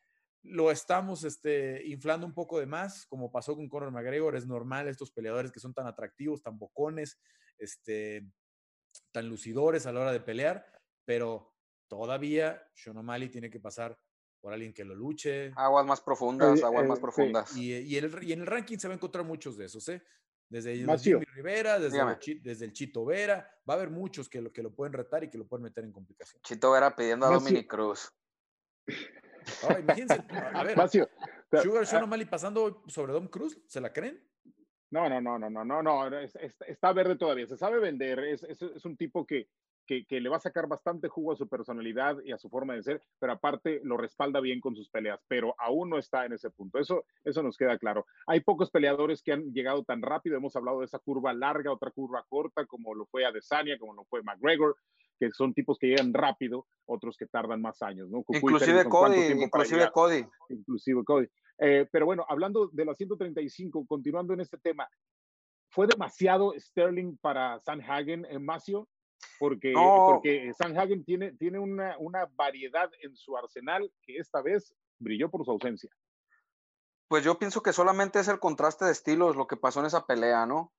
lo estamos este, inflando un poco de más, como pasó con Conor McGregor. Es normal estos peleadores que son tan atractivos, tan bocones, este, tan lucidores a la hora de pelear pero todavía Sean O'Malley tiene que pasar por alguien que lo luche. Aguas más profundas, aguas eh, más profundas. Y, y, en el, y, en el, ranking se va a encontrar muchos de esos, ¿eh? Desde Jimmy Rivera, desde, el, desde, el, Chito Vera, va a haber muchos que lo, que lo pueden retar y que lo pueden meter en complicación. Chito Vera pidiendo a Dominic Cruz. Ahora, imagínense, a ver, Macio, Sugar Sean O'Malley pasando sobre Dom Cruz, ¿se la creen? No, no, no, no, no, no, no, es, es, está verde todavía, se sabe vender, es, es un tipo que, que, que, le va a sacar bastante jugo a su personalidad y a su forma de ser, pero aparte lo respalda bien con sus peleas, pero aún no está en ese punto. Eso, eso nos queda claro. Hay pocos peleadores que han llegado tan rápido. Hemos hablado de esa curva larga, otra curva corta, como lo fue Adesanya, como lo fue McGregor, que son tipos que llegan rápido, otros que tardan más años, ¿no? Inclusive Cody, inclusive Cody. Inclusive Cody. Eh, pero bueno, hablando de la 135, continuando en este tema, ¿fue demasiado Sterling para Sanhagen en Macio? Porque, no. porque Sanhagen tiene, tiene una, una variedad en su arsenal que esta vez brilló por su ausencia. Pues yo pienso que solamente es el contraste de estilos lo que pasó en esa pelea, ¿no?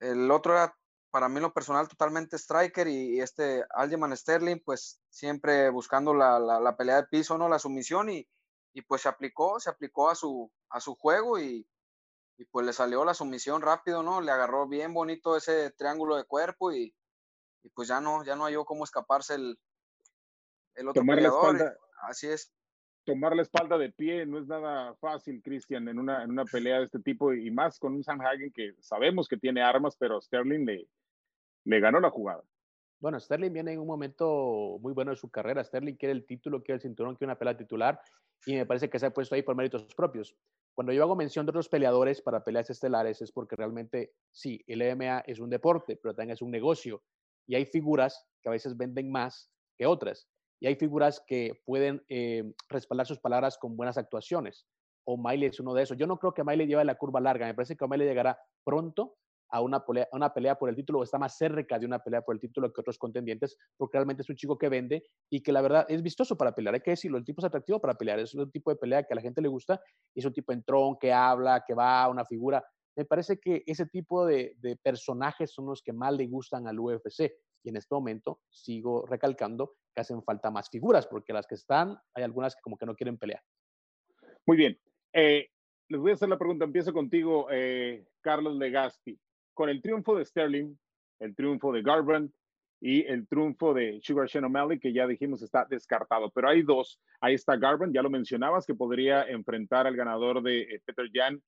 El otro era, para mí, lo personal, totalmente striker y, y este Algeman Sterling, pues siempre buscando la, la, la, pelea de piso, ¿no? La sumisión y, y pues se aplicó, se aplicó a su, a su juego y, y pues le salió la sumisión rápido, ¿no? Le agarró bien bonito ese triángulo de cuerpo y, y pues ya no, ya no halló cómo escaparse el, el otro Tomar peleador. La espalda, Así es. Tomar la espalda de pie no es nada fácil, Cristian, en una, en una pelea de este tipo y más con un Sam Hagen que sabemos que tiene armas, pero Sterling le, le ganó la jugada. Bueno, Sterling viene en un momento muy bueno de su carrera. Sterling quiere el título, quiere el cinturón, quiere una pelea titular y me parece que se ha puesto ahí por méritos propios. Cuando yo hago mención de otros peleadores para peleas estelares es porque realmente sí, el MMA es un deporte, pero también es un negocio y hay figuras que a veces venden más que otras. Y hay figuras que pueden eh, respaldar sus palabras con buenas actuaciones. O Miley es uno de esos. Yo no creo que Miley lleve la curva larga. Me parece que Miley llegará pronto a una, pelea, a una pelea por el título o está más cerca de una pelea por el título que otros contendientes, porque realmente es un chico que vende y que la verdad es vistoso para pelear. Hay que decirlo, el tipo es atractivo para pelear. Es un tipo de pelea que a la gente le gusta. Es un tipo entrón, que habla, que va, una figura me parece que ese tipo de, personajes son los que más le gustan al UFC. Y en este momento sigo recalcando que hacen falta más figuras, porque las que están, hay algunas que como que no quieren pelear. Muy bien. Eh, les voy a hacer la pregunta. Empiezo contigo, eh, Carlos Legazpi. Con el triunfo de Sterling, el triunfo de Garbrandt y el triunfo de Sugar Sean O'Malley, que ya dijimos está descartado. Pero hay dos. Ahí está Garbrandt, ya lo mencionabas, que podría enfrentar al ganador de eh, Peter Jan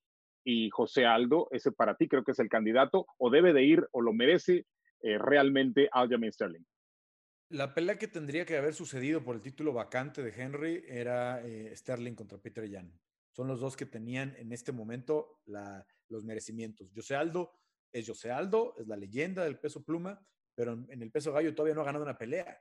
y José Aldo, ese para ti creo que es el candidato, o debe de ir o lo merece eh, realmente Aljamain Sterling. La pelea que tendría que haber sucedido por el título vacante de Henry era eh, Sterling contra Peter Yan. Son los dos que tenían en este momento los merecimientos. José Aldo es José Aldo, es la leyenda del peso pluma, pero en, el peso gallo todavía no ha ganado una pelea.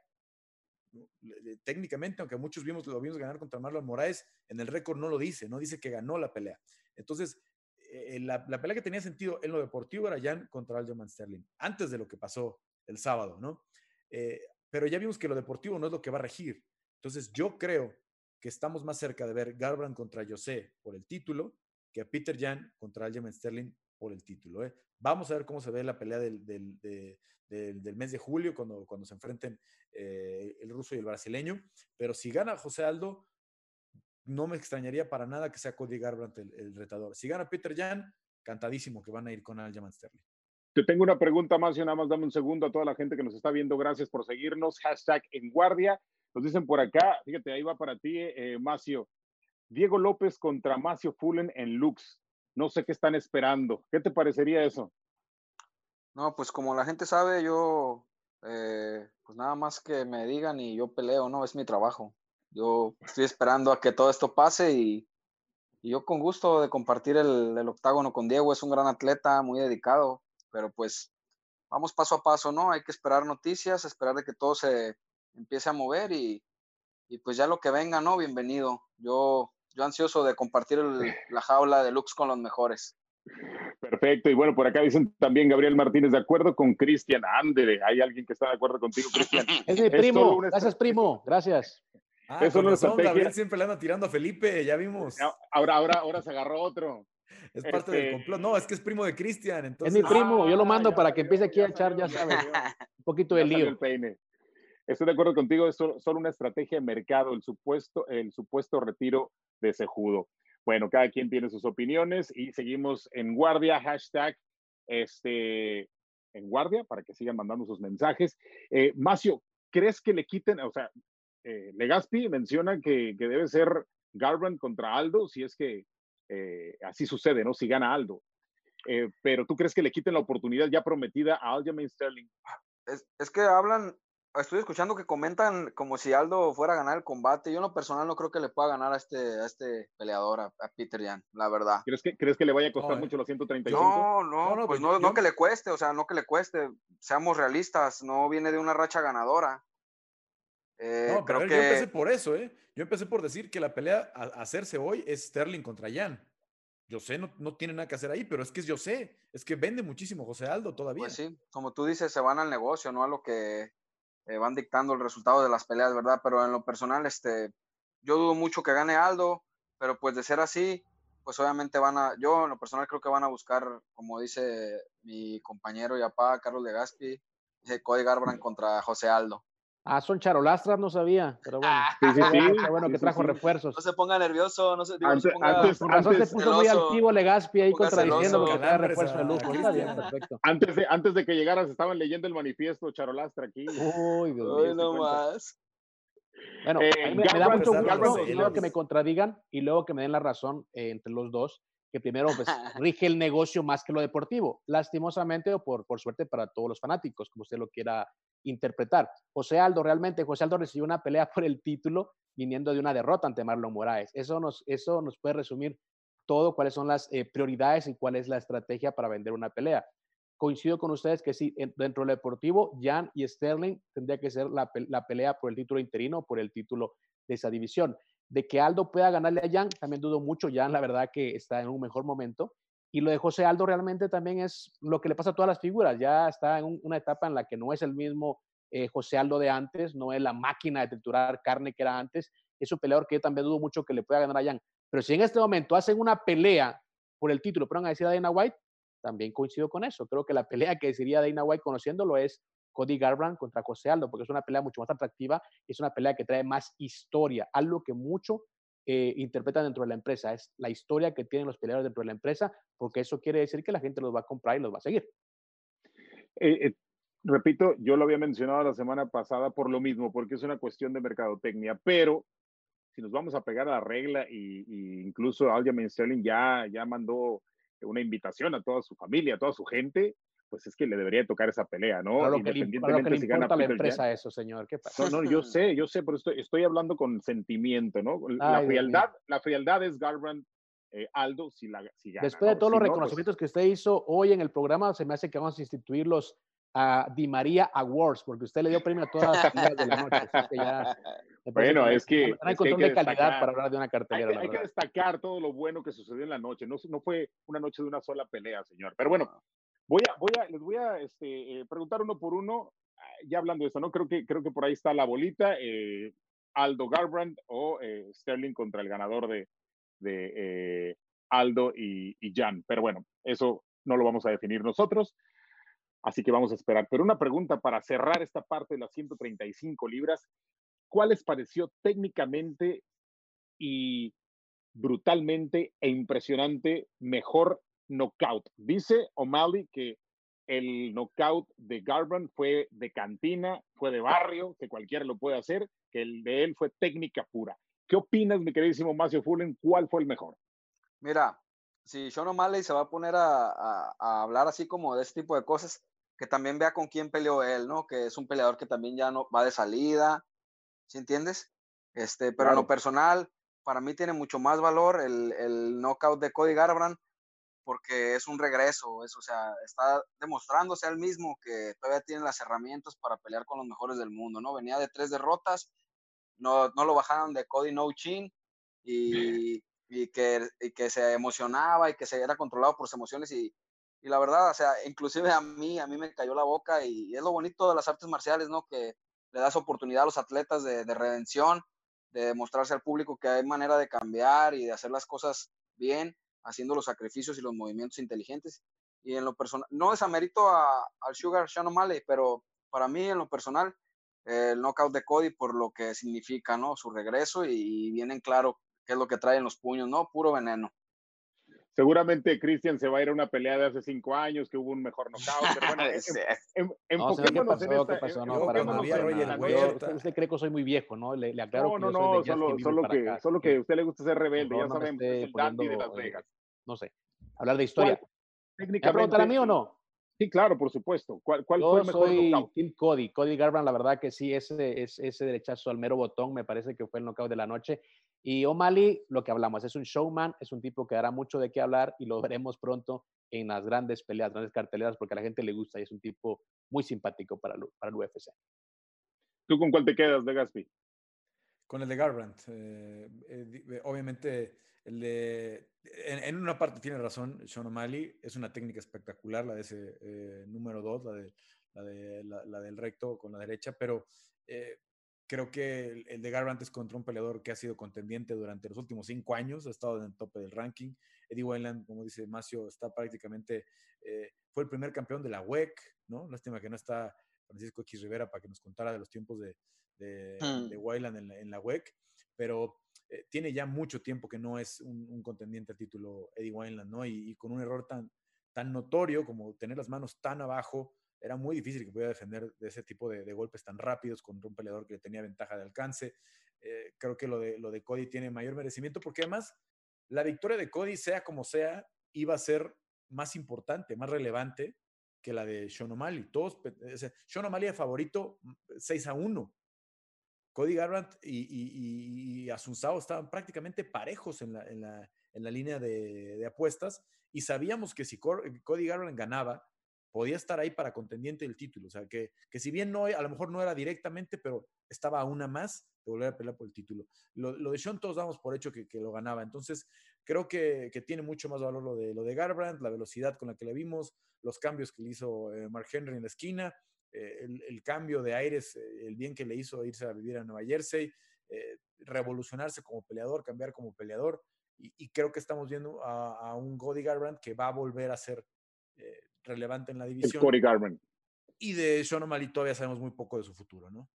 Técnicamente, aunque muchos vimos, lo vimos ganar contra Marlon Moraes, en el récord no lo dice, no dice que ganó la pelea. Entonces, eh, la, pelea que tenía sentido en lo deportivo era Jan contra Aljamain Sterling, antes de lo que pasó el sábado, ¿no? Eh, pero ya vimos que lo deportivo no es lo que va a regir. Entonces yo creo que estamos más cerca de ver Garbrandt contra José por el título que a Peter Jan contra Aljamain Sterling por el título. ¿eh? Vamos a ver cómo se ve la pelea del, del, mes de julio cuando, cuando se enfrenten eh, el ruso y el brasileño. Pero si gana José Aldo, no me extrañaría para nada que sea Cody Garbrandt el, retador. Si gana Peter Jan, cantadísimo que van a ir con Aljamain Sterling. Te tengo una pregunta más y nada más dame un segundo a toda la gente que nos está viendo. Gracias por seguirnos. Hashtag en guardia. Nos dicen por acá, fíjate, ahí va para ti, eh, Macio. Diego López contra Macio Fullen en Lux. No sé qué están esperando. ¿Qué te parecería eso? No, pues como la gente sabe, yo, eh, pues nada más que me digan y yo peleo, ¿no? Es mi trabajo. Yo estoy esperando a que todo esto pase y, yo con gusto de compartir el, el, octágono con Diego. Es un gran atleta, muy dedicado pero pues vamos paso a paso, ¿no? Hay que esperar noticias, esperar de que todo se empiece a mover y, pues ya lo que venga, ¿no? Bienvenido. Yo, yo ansioso de compartir la jaula de Lux con los mejores. Perfecto. Y bueno, por acá dicen también Gabriel Martínez, de acuerdo con Cristian. Andere, hay alguien que está de acuerdo contigo, Cristian. Es mi primo. Gracias, primo. Gracias. Ah, Eso no razón, Gabriel siempre le anda tirando a Felipe, ya vimos. Ahora, ahora, ahora se agarró otro. Es parte del este complot. No, es que es primo de Cristian. Es mi primo, yo lo mando para que empiece aquí a echar, ya sabes, un poquito de lío. Estoy de acuerdo contigo, es solo una estrategia de mercado, el supuesto, el supuesto retiro de Sejudo. Bueno, cada quien tiene sus opiniones y seguimos en guardia, hashtag este, en guardia, para que sigan mandando sus mensajes. Eh, Macio, ¿crees que le quiten, o sea, eh, Legaspi menciona que, que debe ser Garbrandt contra Aldo, si es que eh, así sucede, ¿no? Si gana Aldo. Eh, pero tú crees que le quiten la oportunidad ya prometida a Aljamain Sterling? Es, que hablan, estoy escuchando que comentan como si Aldo fuera a ganar el combate. Yo en lo personal no creo que le pueda ganar a este, a este peleador, a, Peter Jan, la verdad. ¿Crees que, ¿Crees que le vaya a costar mucho los 135? No, no, no, pues, pues no, que le cueste, o sea, no que le cueste. Seamos realistas, no viene de una racha ganadora. Eh, no, pero creo que... yo empecé por eso, ¿eh? Yo empecé por decir que la pelea a hacerse hoy es Sterling contra Jan. Yo sé, no, no tiene nada que hacer ahí, pero es que yo sé, es que vende muchísimo José Aldo todavía. Pues sí, como tú dices, se van al negocio, no a lo que eh, van dictando el resultado de las peleas, ¿verdad? Pero en lo personal, este, yo dudo mucho que gane Aldo, pero pues de ser así, pues obviamente van a, yo en lo personal creo que van a buscar, como dice mi compañero y papá Carlos Legaspi, Cody Garbrandt contra José Aldo. Ah, son charolastras, no sabía, pero bueno. Ah, sí, sí, sí. bueno que trajo refuerzos. No se ponga nervioso, no se, digo, antes, no se ponga... Antes, razón se puso muy activo Legaspi ahí contradiciendo que trae refuerzo de lujo. Está bien, perfecto. Antes de, antes de que llegaras estaban leyendo el manifiesto charolastra aquí. Uy, Dios mío. no más. Bueno, eh, me, me, da mucho gusto que me contradigan y luego que me den la razón eh, entre los dos que primero pues, rige el negocio más que lo deportivo, lastimosamente o por, por suerte para todos los fanáticos, como usted lo quiera interpretar. José Aldo, realmente, José Aldo recibió una pelea por el título viniendo de una derrota ante Marlon Moraes. Eso nos, eso nos puede resumir todo, cuáles son las eh, prioridades y cuál es la estrategia para vender una pelea. Coincido con ustedes que sí, dentro del deportivo, Jan y Sterling tendría que ser la, la pelea por el título interino, por el título de esa división. De que Aldo pueda ganarle a Jan, también dudo mucho. Jan, la verdad, que está en un mejor momento. Y lo de José Aldo realmente también es lo que le pasa a todas las figuras. Ya está en una etapa en la que no es el mismo eh, José Aldo de antes, no es la máquina de triturar carne que era antes. Es un peleador que yo también dudo mucho que le pueda ganar a Jan. Pero si en este momento hacen una pelea por el título, pero van a decir a Dana White, también coincido con eso. Creo que la pelea que decidiría Dana White conociéndolo es Cody Garbrandt contra José Aldo, porque es una pelea mucho más atractiva, es una pelea que trae más historia, algo que mucho eh, interpretan dentro de la empresa, es la historia que tienen los peleadores dentro de la empresa, porque eso quiere decir que la gente los va a comprar y los va a seguir. Eh, eh, repito, yo lo había mencionado la semana pasada por lo mismo, porque es una cuestión de mercadotecnia, pero si nos vamos a pegar a la regla y, incluso Aljamain Sterling ya, ya mandó una invitación a toda su familia, a toda su gente, pues es que le debería tocar esa pelea, ¿no? Claro que, Independientemente si gana la empresa eso, señor. ¿Qué pasa? No, no, yo sé, yo sé, pero estoy, estoy hablando con sentimiento, ¿no? La frialdad, la frialdad es Garbrandt eh, Aldo si, la, si gana, Después de todos los pues reconocimientos que usted hizo hoy en el programa, se me hace que vamos a instituir los a Di María Awards, porque usted le dio premio a todas las finales de la noche. bueno, es que. hay control de calidad para hablar de una cartelera. Hay, que, destacar todo lo bueno que sucedió en la noche. No, no fue una noche de una sola pelea, señor. Pero bueno, voy a, voy a, les voy a este, eh, preguntar uno por uno. Ah, ya hablando de esto, ¿no? Creo que, creo que por ahí está la bolita. Eh, Aldo Garbrandt o eh, Sterling contra el ganador de, de Aldo y, y Jan. Pero bueno, eso no lo vamos a definir nosotros. Así que vamos a esperar. Pero una pregunta para cerrar esta parte de las 135 libras. ¿Cuál les pareció técnicamente y brutalmente e impresionante mejor knockout? Dice O'Malley que el knockout de Garbrandt fue de cantina, fue de barrio, que cualquiera lo puede hacer, que el de él fue técnica pura. ¿Qué opinas, mi queridísimo Macio Fullen? ¿Cuál fue el mejor? Mira, si Sean O'Malley se va a poner a, hablar así como de este tipo de cosas, que también vea con quién peleó él, ¿no? Que es un peleador que también ya no va de salida, ¿sí entiendes? Este, pero en lo personal, para mí tiene mucho más valor el, el knockout de Cody Garbrandt porque es un regreso, es, o sea, está demostrándose él mismo que todavía tiene las herramientas para pelear con los mejores del mundo, ¿no? Venía de tres derrotas, no, no lo bajaron de Cody No Chin y, y, que, y que se emocionaba y que se era controlado por sus emociones y, y la verdad, o sea, inclusive a mí, a mí me cayó la boca y, es lo bonito de las artes marciales, ¿no? Que le das oportunidad a los atletas de, redención, de demostrarse al público que hay manera de cambiar y de hacer las cosas bien, haciendo los sacrificios y los movimientos inteligentes. Y en lo personal, no desamerito a, al Sugar Sean O'Malley, pero para mí en lo personal, el knockout de Cody por lo que significa, ¿no? Su regreso y, y bien en claro qué es lo que trae en los puños, ¿no? Puro veneno. Seguramente Cristian se va a ir a una pelea de hace cinco años que hubo un mejor knockout. Pero bueno, enfoquémonos en esta. Pasó, no, para usted, usted cree que soy muy viejo, ¿no? Le, le aclaro no, no, no, solo, solo, que, solo que a usted le gusta ser rebelde, ya sabemos, es el dandy de Las Vegas. No sé, hablar de historia. ¿Técnicamente? ¿Me preguntar a mí o no? Sí, claro, por supuesto. ¿Cuál, cuál Yo fue el mejor soy Team Cody. Cody Garbrandt, la verdad que sí, ese, ese, ese derechazo al mero botón me parece que fue el knockout de la noche. Y O'Malley, lo que hablamos, es un showman, es un tipo que dará mucho de qué hablar y lo veremos pronto en las grandes peleas, grandes carteleras, porque a la gente le gusta y es un tipo muy simpático para, para el UFC. ¿Tú con cuál te quedas de Gaspi? Con el de Garbrandt. Eh, eh, eh, obviamente, el de, en, una parte tiene razón Sean O'Malley, es una técnica espectacular la de ese número 2, la, de, la, de, la, del recto con la derecha, pero Creo que el, de Garbrandt es contra un peleador que ha sido contendiente durante los últimos cinco años, ha estado en el tope del ranking. Eddie Wayland, como dice Macio, está prácticamente, eh, fue el primer campeón de la WEC, ¿no? Lástima que no está Francisco X Rivera para que nos contara de los tiempos de, de, hmm. Wayland en la, WEC, pero eh, tiene ya mucho tiempo que no es un, contendiente al título Eddie Wayland, ¿no? Y, y, con un error tan, tan notorio como tener las manos tan abajo era muy difícil que pudiera defender de ese tipo de, golpes tan rápidos contra un peleador que tenía ventaja de alcance. Eh, creo que lo de, lo de Cody tiene mayor merecimiento porque además la victoria de Cody, sea como sea, iba a ser más importante, más relevante que la de Sean O'Malley. Todos, Sean O'Malley favorito 6 mm, a 1. Cody Garbrandt y, y, estaban prácticamente parejos en la, línea de, apuestas y sabíamos que si Cody Garbrandt ganaba, podía estar ahí para contendiente del título. O sea, que, si bien no, a lo mejor no era directamente, pero estaba a una más de volver a pelear por el título. Lo, de Sean todos damos por hecho que, lo ganaba. Entonces, creo que, que, tiene mucho más valor lo de, lo de Garbrandt, la velocidad con la que le vimos, los cambios que le hizo eh, Mark Henry en la esquina, eh, el, el, cambio de aires, eh, el bien que le hizo irse a vivir a Nueva Jersey, revolucionarse como peleador, cambiar como peleador. Y, y creo que estamos viendo a, a un Cody Garbrandt que va a volver a ser relevante en la división. Cody Garman. Y de Sean O'Malley todavía sabemos muy poco de su futuro, ¿no?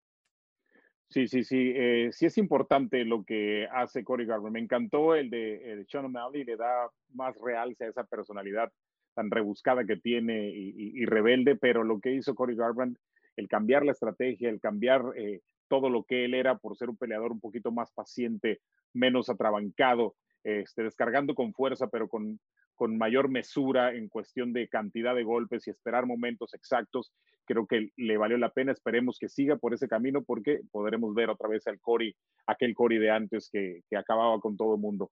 Sí, sí, sí. Eh, sí es importante lo que hace Cody Garman. Me encantó el de, el Sean O'Malley, le da más realce a esa personalidad tan rebuscada que tiene y, rebelde, pero lo que hizo Cody Garbrandt, el cambiar la estrategia, el cambiar eh, todo lo que él era por ser un peleador un poquito más paciente, menos atrabancado, este, descargando con fuerza, pero con, con mayor mesura en cuestión de cantidad de golpes y esperar momentos exactos. Creo que le valió la pena. Esperemos que siga por ese camino porque podremos ver otra vez al Cory, aquel Cory de antes que, acababa con todo mundo.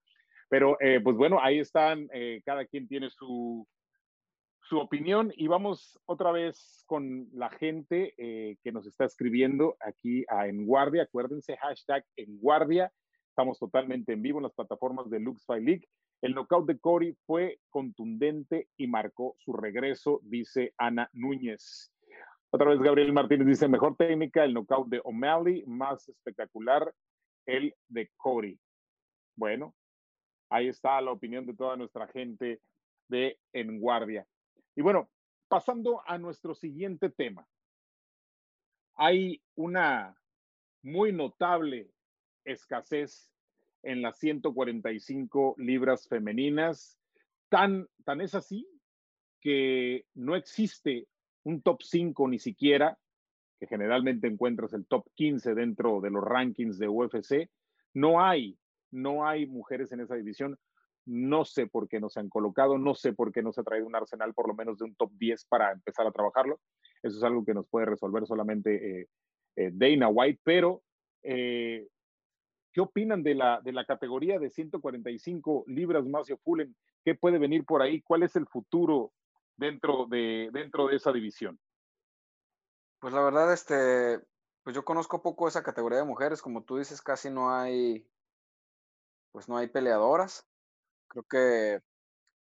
Pero eh, pues bueno, ahí están, eh, cada quien tiene su, su opinión y vamos otra vez con la gente eh, que nos está escribiendo aquí a En Guardia. Acuérdense, hashtag En Guardia. Estamos totalmente en vivo en las plataformas de Lux Fight League. El knockout de Cory fue contundente y marcó su regreso, dice Ana Núñez. Otra vez Gabriel Martínez dice, mejor técnica, el knockout de O'Malley, más espectacular el de Cory. Bueno, ahí está la opinión de toda nuestra gente de En Guardia. Y bueno, pasando a nuestro siguiente tema. Hay una muy notable escasez en las 145 libras femeninas. Tan, tan es así que no existe un top 5 ni siquiera, que generalmente encuentras el top 15 dentro de los rankings de UFC. No hay, no hay mujeres en esa división. No sé por qué no se han colocado, no sé por qué no se ha traído un arsenal por lo menos de un top 10 para empezar a trabajarlo. Eso es algo que nos puede resolver solamente eh, eh, Dana White, pero eh, ¿Qué opinan de la, de la categoría de 145 libras Macio Fullen? ¿Qué puede venir por ahí? ¿Cuál es el futuro dentro de, dentro de esa división? Pues la verdad, este, pues yo conozco poco esa categoría de mujeres, como tú dices, casi no hay, pues no hay peleadoras. Creo que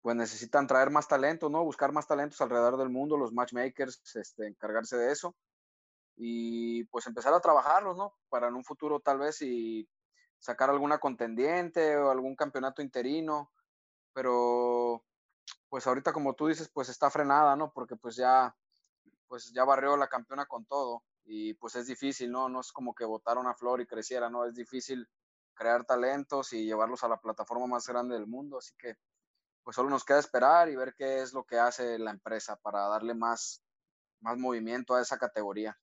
pues necesitan traer más talento, ¿no? Buscar más talentos alrededor del mundo, los matchmakers, este, encargarse de eso y pues empezar a trabajarlos, ¿no? Para en un futuro tal vez y sacar alguna contendiente o algún campeonato interino, pero pues ahorita como tú dices, pues está frenada, ¿no? Porque pues ya, pues ya barrió la campeona con todo y pues es difícil, ¿no? No es como que votara una flor y creciera, ¿no? Es difícil crear talentos y llevarlos a la plataforma más grande del mundo, así que pues solo nos queda esperar y ver qué es lo que hace la empresa para darle más, más movimiento a esa categoría.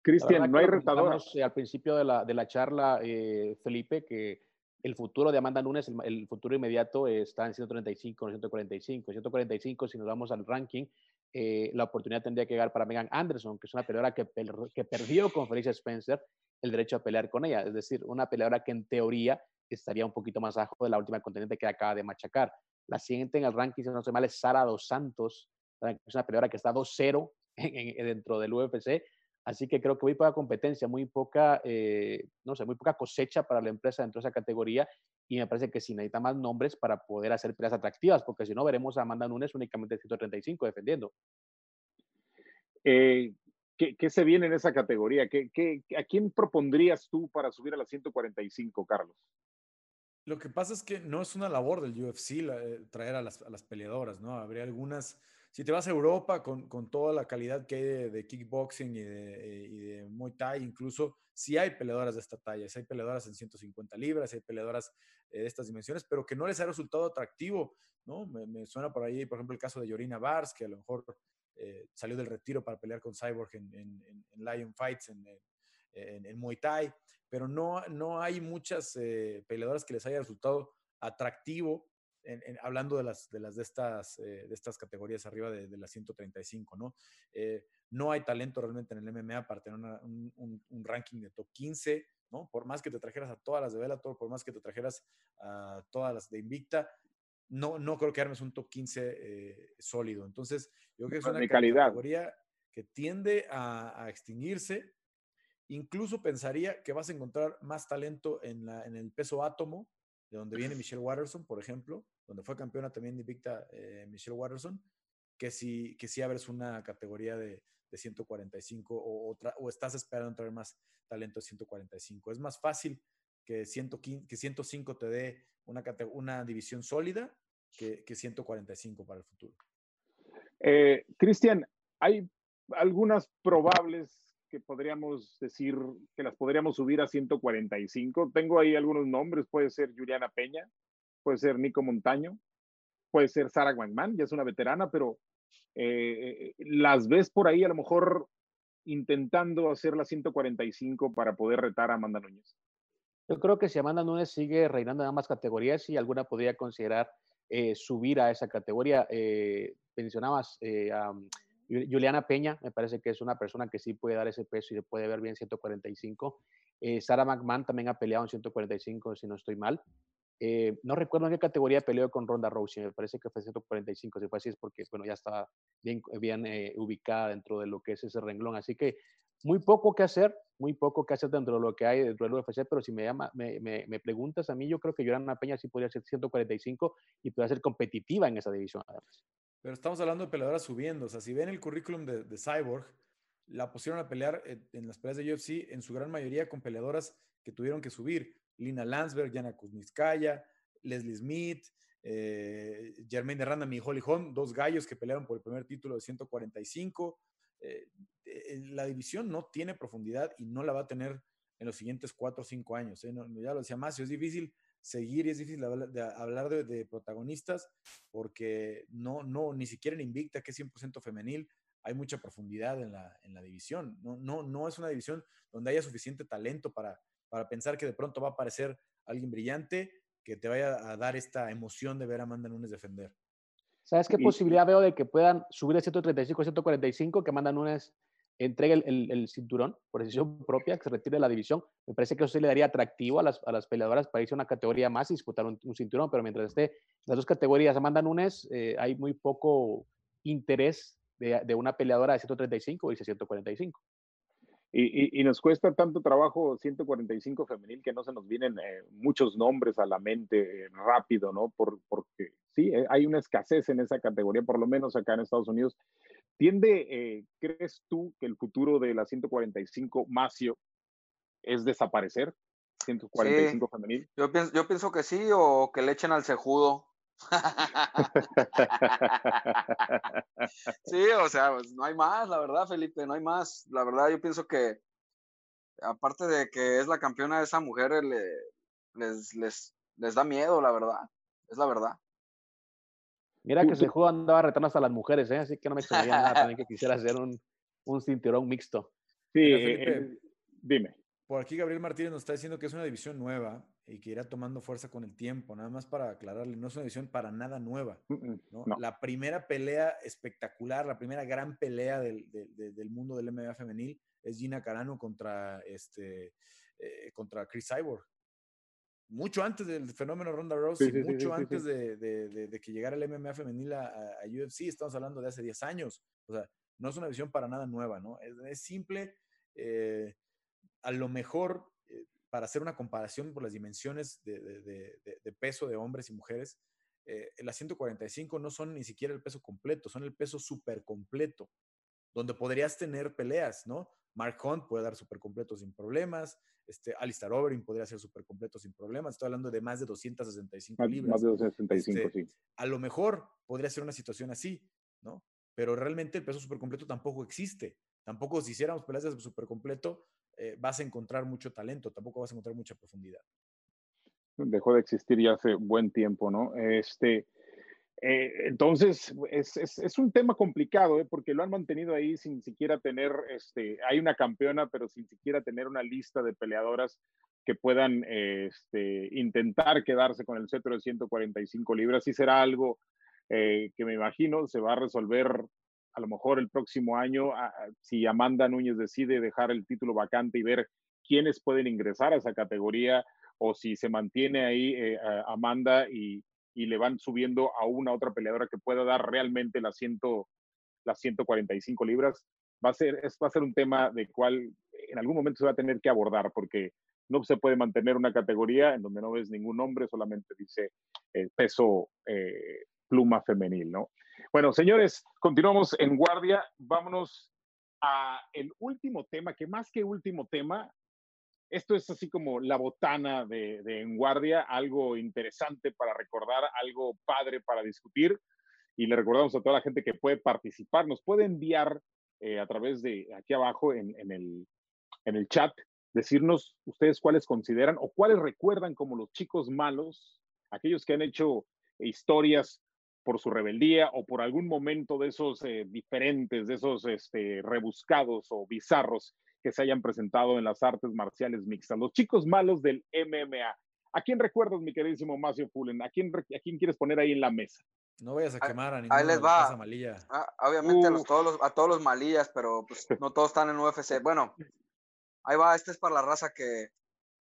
Cristian, no hay retadores. Eh, al principio de la, de la charla, eh, Felipe, que el futuro de Amanda Nunes, el, futuro inmediato está en 135, en 145. 145, si nos vamos al ranking, eh, la oportunidad tendría que llegar para Megan Anderson, que es una peleadora que, que perdió con Felicia Spencer el derecho a pelear con ella. Es decir, una peleadora que en teoría estaría un poquito más abajo de la última contendiente que acaba de machacar. La siguiente en el ranking, si no se mal, es Sara Dos Santos, es una peleadora que está 2-0 dentro del UFC Así que creo que muy poca competencia, muy poca, eh, no sé, muy poca cosecha para la empresa dentro de esa categoría y me parece que sí necesita más nombres para poder hacer peleas atractivas, porque si no veremos a Amanda Nunes únicamente 135 defendiendo. Eh, ¿qué, se viene en esa categoría? ¿Qué, a quién propondrías tú para subir a la 145, Carlos? Lo que pasa es que no es una labor del UFC eh, traer a las, a las peleadoras, ¿no? Habría algunas si te vas a Europa con, con toda la calidad que hay de, kickboxing y de, Muay Thai, incluso si hay peleadoras de esta talla, si hay peleadoras en 150 libras, si hay peleadoras eh, de estas dimensiones, pero que no les ha resultado atractivo, ¿no? Me, suena por ahí, por ejemplo, el caso de Yorina Bars, que a lo mejor eh, salió del retiro para pelear con Cyborg en, en, Lion Fights, en, en, Muay Thai, pero no, no hay muchas eh, peleadoras que les haya resultado atractivo hablando de las de, las de, estas, eh, de estas categorías arriba de, de las 135, ¿no? Eh, no hay talento realmente en el MMA para tener un, un, ranking de top 15, ¿no? Por más que te trajeras a todas las de Bellator, por más que te trajeras a todas las de Invicta, no, no creo que armes un top 15 eh, sólido. Entonces, yo creo que es una categoría que tiende a, a, extinguirse. Incluso pensaría que vas a encontrar más talento en, la, en el peso átomo, de donde viene Michelle Watterson, por ejemplo, donde fue campeona también invicta eh, Michelle Watterson, que si, que si abres una categoría de, de 145 o, otra, o estás esperando traer más talento de 145. Es más fácil que, 115, que 105 te dé una, una división sólida que, que 145 para el futuro. Eh, Cristian, hay algunas probables que podríamos decir que las podríamos subir a 145. Tengo ahí algunos nombres, puede ser Juliana Peña, puede ser Nico Montaño, puede ser Sara Wangman, ya es una veterana, pero eh, las ves por ahí a lo mejor intentando hacer la 145 para poder retar a Amanda Núñez. Yo creo que si Amanda Núñez sigue reinando en ambas categorías, y alguna podría considerar eh, subir a esa categoría. mencionabas a Juliana Peña, me parece que es una persona que sí puede dar ese peso y puede ver bien 145. Sarah McMahon también ha peleado en 145, si no estoy mal. Eh, no recuerdo en qué categoría peleó con Ronda Rousey, me parece que fue 145, si fue así es porque, bueno, ya estaba bien, bien eh, ubicada dentro de lo que es ese renglón, así que muy poco que hacer, muy poco que hacer dentro de lo que hay dentro del UFC, pero si me, llama, me, me, preguntas a mí, yo creo que Joana Peña sí podría ser 145 y podría ser competitiva en esa división además. Pero estamos hablando de peleadoras subiendo, o sea, si ven el currículum de, de Cyborg, la pusieron a pelear en, en las peleas de UFC en su gran mayoría con peleadoras que tuvieron que subir. Lina Landsberg, Yana Kuzmiskaya, Leslie Smith, eh, Jermaine Randam y Holly Holm, dos gallos que pelearon por el primer título de 145. Eh, eh, la división no tiene profundidad y no la va a tener en los siguientes cuatro o cinco años. ya lo decía más, es difícil seguir y es difícil hablar de, protagonistas porque no, no, ni siquiera en Invicta, que es 100% femenil, hay mucha profundidad en la, en la división. No, no, no es una división donde haya suficiente talento para, para pensar que de pronto va a aparecer alguien brillante que te vaya a dar esta emoción de ver a Amanda Nunes defender. ¿Sabes qué posibilidad veo de que puedan subir de 135 a 145, que Amanda Nunes entregue el, cinturón por decisión propia, que se retire de la división? Me parece que eso sí le daría atractivo a las, a las peleadoras para irse a una categoría más y disputar un, cinturón, pero mientras esté las dos categorías Amanda Nunes, eh, hay muy poco interés de, de, una peleadora de 135 y 145. Y, nos cuesta tanto trabajo 145 femenil que no se nos vienen eh, muchos nombres a la mente eh, rápido, ¿no? Por, porque sí, eh, hay una escasez en esa categoría, por lo menos acá en Estados Unidos. ¿Tiende, crees tú, que el futuro de la 145 Macio es desaparecer? 145 femenil. Yo pienso, yo pienso que sí, o que le echen al cejudo. sí, o sea, pues, no hay más, la verdad, Felipe, no hay más. La verdad, yo pienso que, aparte de que es la campeona de esa mujer, les, les, les da miedo, la verdad. Es la verdad. Mira que ese juego andaba retando hasta las mujeres, ¿eh? así que no me extrañaría nada también que quisiera hacer un, un cinturón mixto. Sí, eh, dime. Por aquí Gabriel Martínez nos está diciendo que es una división nueva y que irá tomando fuerza con el tiempo. Nada más para aclararle, no es una división para nada nueva. La primera pelea espectacular, la primera gran pelea del, mundo del MMA femenil es Gina Carano contra, este, eh, contra Chris Cyborg. Mucho antes del fenómeno Ronda Rousey, mucho antes de, que llegara el MMA femenil a, UFC, estamos hablando de hace 10 años. O sea, no es una división para nada nueva, ¿no? Es, simple. Eh, a lo mejor, eh, para hacer una comparación por las dimensiones de, peso de hombres y mujeres, eh, las 145 no son ni siquiera el peso completo, son el peso súper completo, donde podrías tener peleas, ¿no? Mark Hunt puede dar súper completo sin problemas, este, Alistair Overeem podría ser súper completo sin problemas, estoy hablando de más de 265 libras. Más de 265, este, sí. A lo mejor podría ser una situación así, ¿no? Pero realmente el peso súper completo tampoco existe. Tampoco si hiciéramos peleas de súper completo, eh, vas a encontrar mucho talento, tampoco vas a encontrar mucha profundidad. Dejó de existir ya hace buen tiempo, ¿no? Este, eh, entonces, es, es, un tema complicado, ¿eh? porque lo han mantenido ahí sin siquiera tener, este, hay una campeona, pero sin siquiera tener una lista de peleadoras que puedan este, intentar quedarse con el cetro de 145 libras. Y será algo que me imagino se va a resolver a lo mejor el próximo año, si Amanda Núñez decide dejar el título vacante y ver quiénes pueden ingresar a esa categoría, o si se mantiene ahí eh, Amanda y, le van subiendo a una otra peleadora que pueda dar realmente las, ciento, las 145 libras, va a, ser, es, va a ser un tema de cual en algún momento se va a tener que abordar, porque no se puede mantener una categoría en donde no ves ningún nombre, solamente dice el peso eh, pluma femenil, ¿no? Bueno, señores, continuamos en guardia. Vámonos a el último tema, que más que último tema, esto es así como la botana de, En Guardia, algo interesante para recordar, algo padre para discutir. Y le recordamos a toda la gente que puede participar, nos puede enviar eh, a través de aquí abajo en, el, en el chat, decirnos ustedes cuáles consideran o cuáles recuerdan como los chicos malos, aquellos que han hecho historias por su rebeldía o por algún momento de esos eh, diferentes, de esos este, rebuscados o bizarros que se hayan presentado en las artes marciales mixtas. Los chicos malos del MMA. ¿A quién recuerdas, mi queridísimo Macio Fullen? ¿A quién, ¿A quién quieres poner ahí en la mesa? No vayas a Ahí- quemar a Ahí ninguno les de la va. malilla. Ah, obviamente a, los, todos los, a todos los malillas, pero pues, no todos están en UFC. Bueno, ahí va. Este es para la raza que,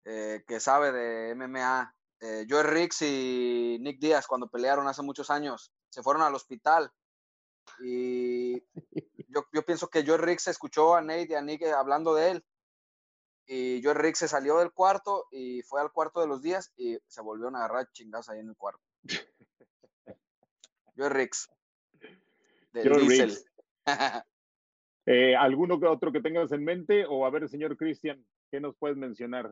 eh, que sabe de MMA. Eh, Joe Riggs y Nick Díaz, cuando pelearon hace muchos años, se fueron al hospital. Y yo, yo pienso que Joe Riggs escuchó a Nate y a Nick eh, hablando de él. Y Joe Riggs se salió del cuarto y fue al cuarto de los días y se volvieron a agarrar chingados ahí en el cuarto. Joe. Del Joe Diesel. Eh, ¿Alguno que otro que tengas en mente? O a ver, señor Cristian, ¿qué nos puedes mencionar?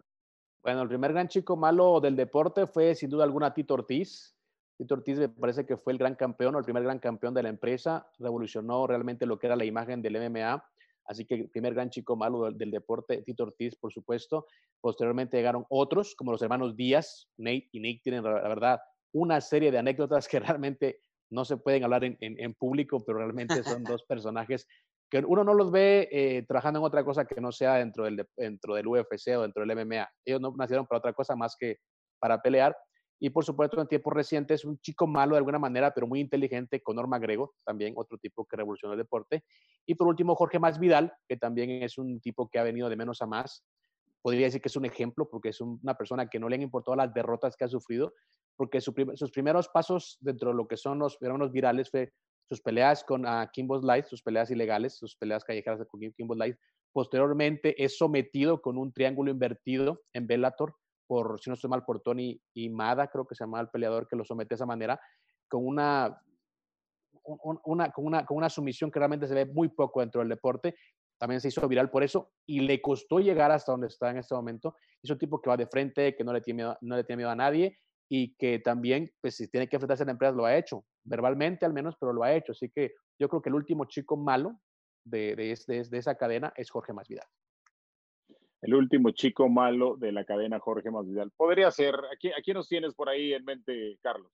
Bueno, el primer gran chico malo del deporte fue sin duda alguna Tito Ortiz. Tito Ortiz me parece que fue el gran campeón o el primer gran campeón de la empresa. Revolucionó realmente lo que era la imagen del MMA. Así que el primer gran chico malo del, del deporte, Tito Ortiz, por supuesto. Posteriormente llegaron otros, como los hermanos Díaz. Nate y Nick tienen, la verdad, una serie de anécdotas que realmente no se pueden hablar en, en, en público, pero realmente son dos personajes que uno no los ve eh, trabajando en otra cosa que no sea dentro del, dentro del UFC o dentro del MMA. Ellos no nacieron para otra cosa más que para pelear. Y por supuesto, en tiempos recientes, un chico malo de alguna manera, pero muy inteligente, Conor McGregor, también otro tipo que revolucionó el deporte. Y por último, Jorge Más Vidal, que también es un tipo que ha venido de menos a más. Podría decir que es un ejemplo, porque es un, una persona que no le han importado las derrotas que ha sufrido, porque sus primeros pasos dentro de lo que son los fenómenos virales fue sus peleas con uh, Kimbo Light, sus peleas ilegales, sus peleas callejeras con Kimbo Light. Posteriormente es sometido con un triángulo invertido en Bellator, por, si no estoy mal, por Tony Imada, creo que se llama el peleador que lo somete de esa manera, con una, un, una, con, una, con una sumisión que realmente se ve muy poco dentro del deporte. También se hizo viral por eso y le costó llegar hasta donde está en este momento. Es un tipo que va de frente, que no le tiene miedo, no le tiene miedo a nadie y que también, pues si tiene que enfrentarse a la empresa, lo ha hecho, verbalmente al menos, pero lo ha hecho. Así que yo creo que el último chico malo de, de, de esa cadena es Jorge Masvidal. El último chico malo de la cadena Jorge Masvidal. Podría ser. ¿A quién, ¿A quién nos tienes por ahí en mente, Carlos?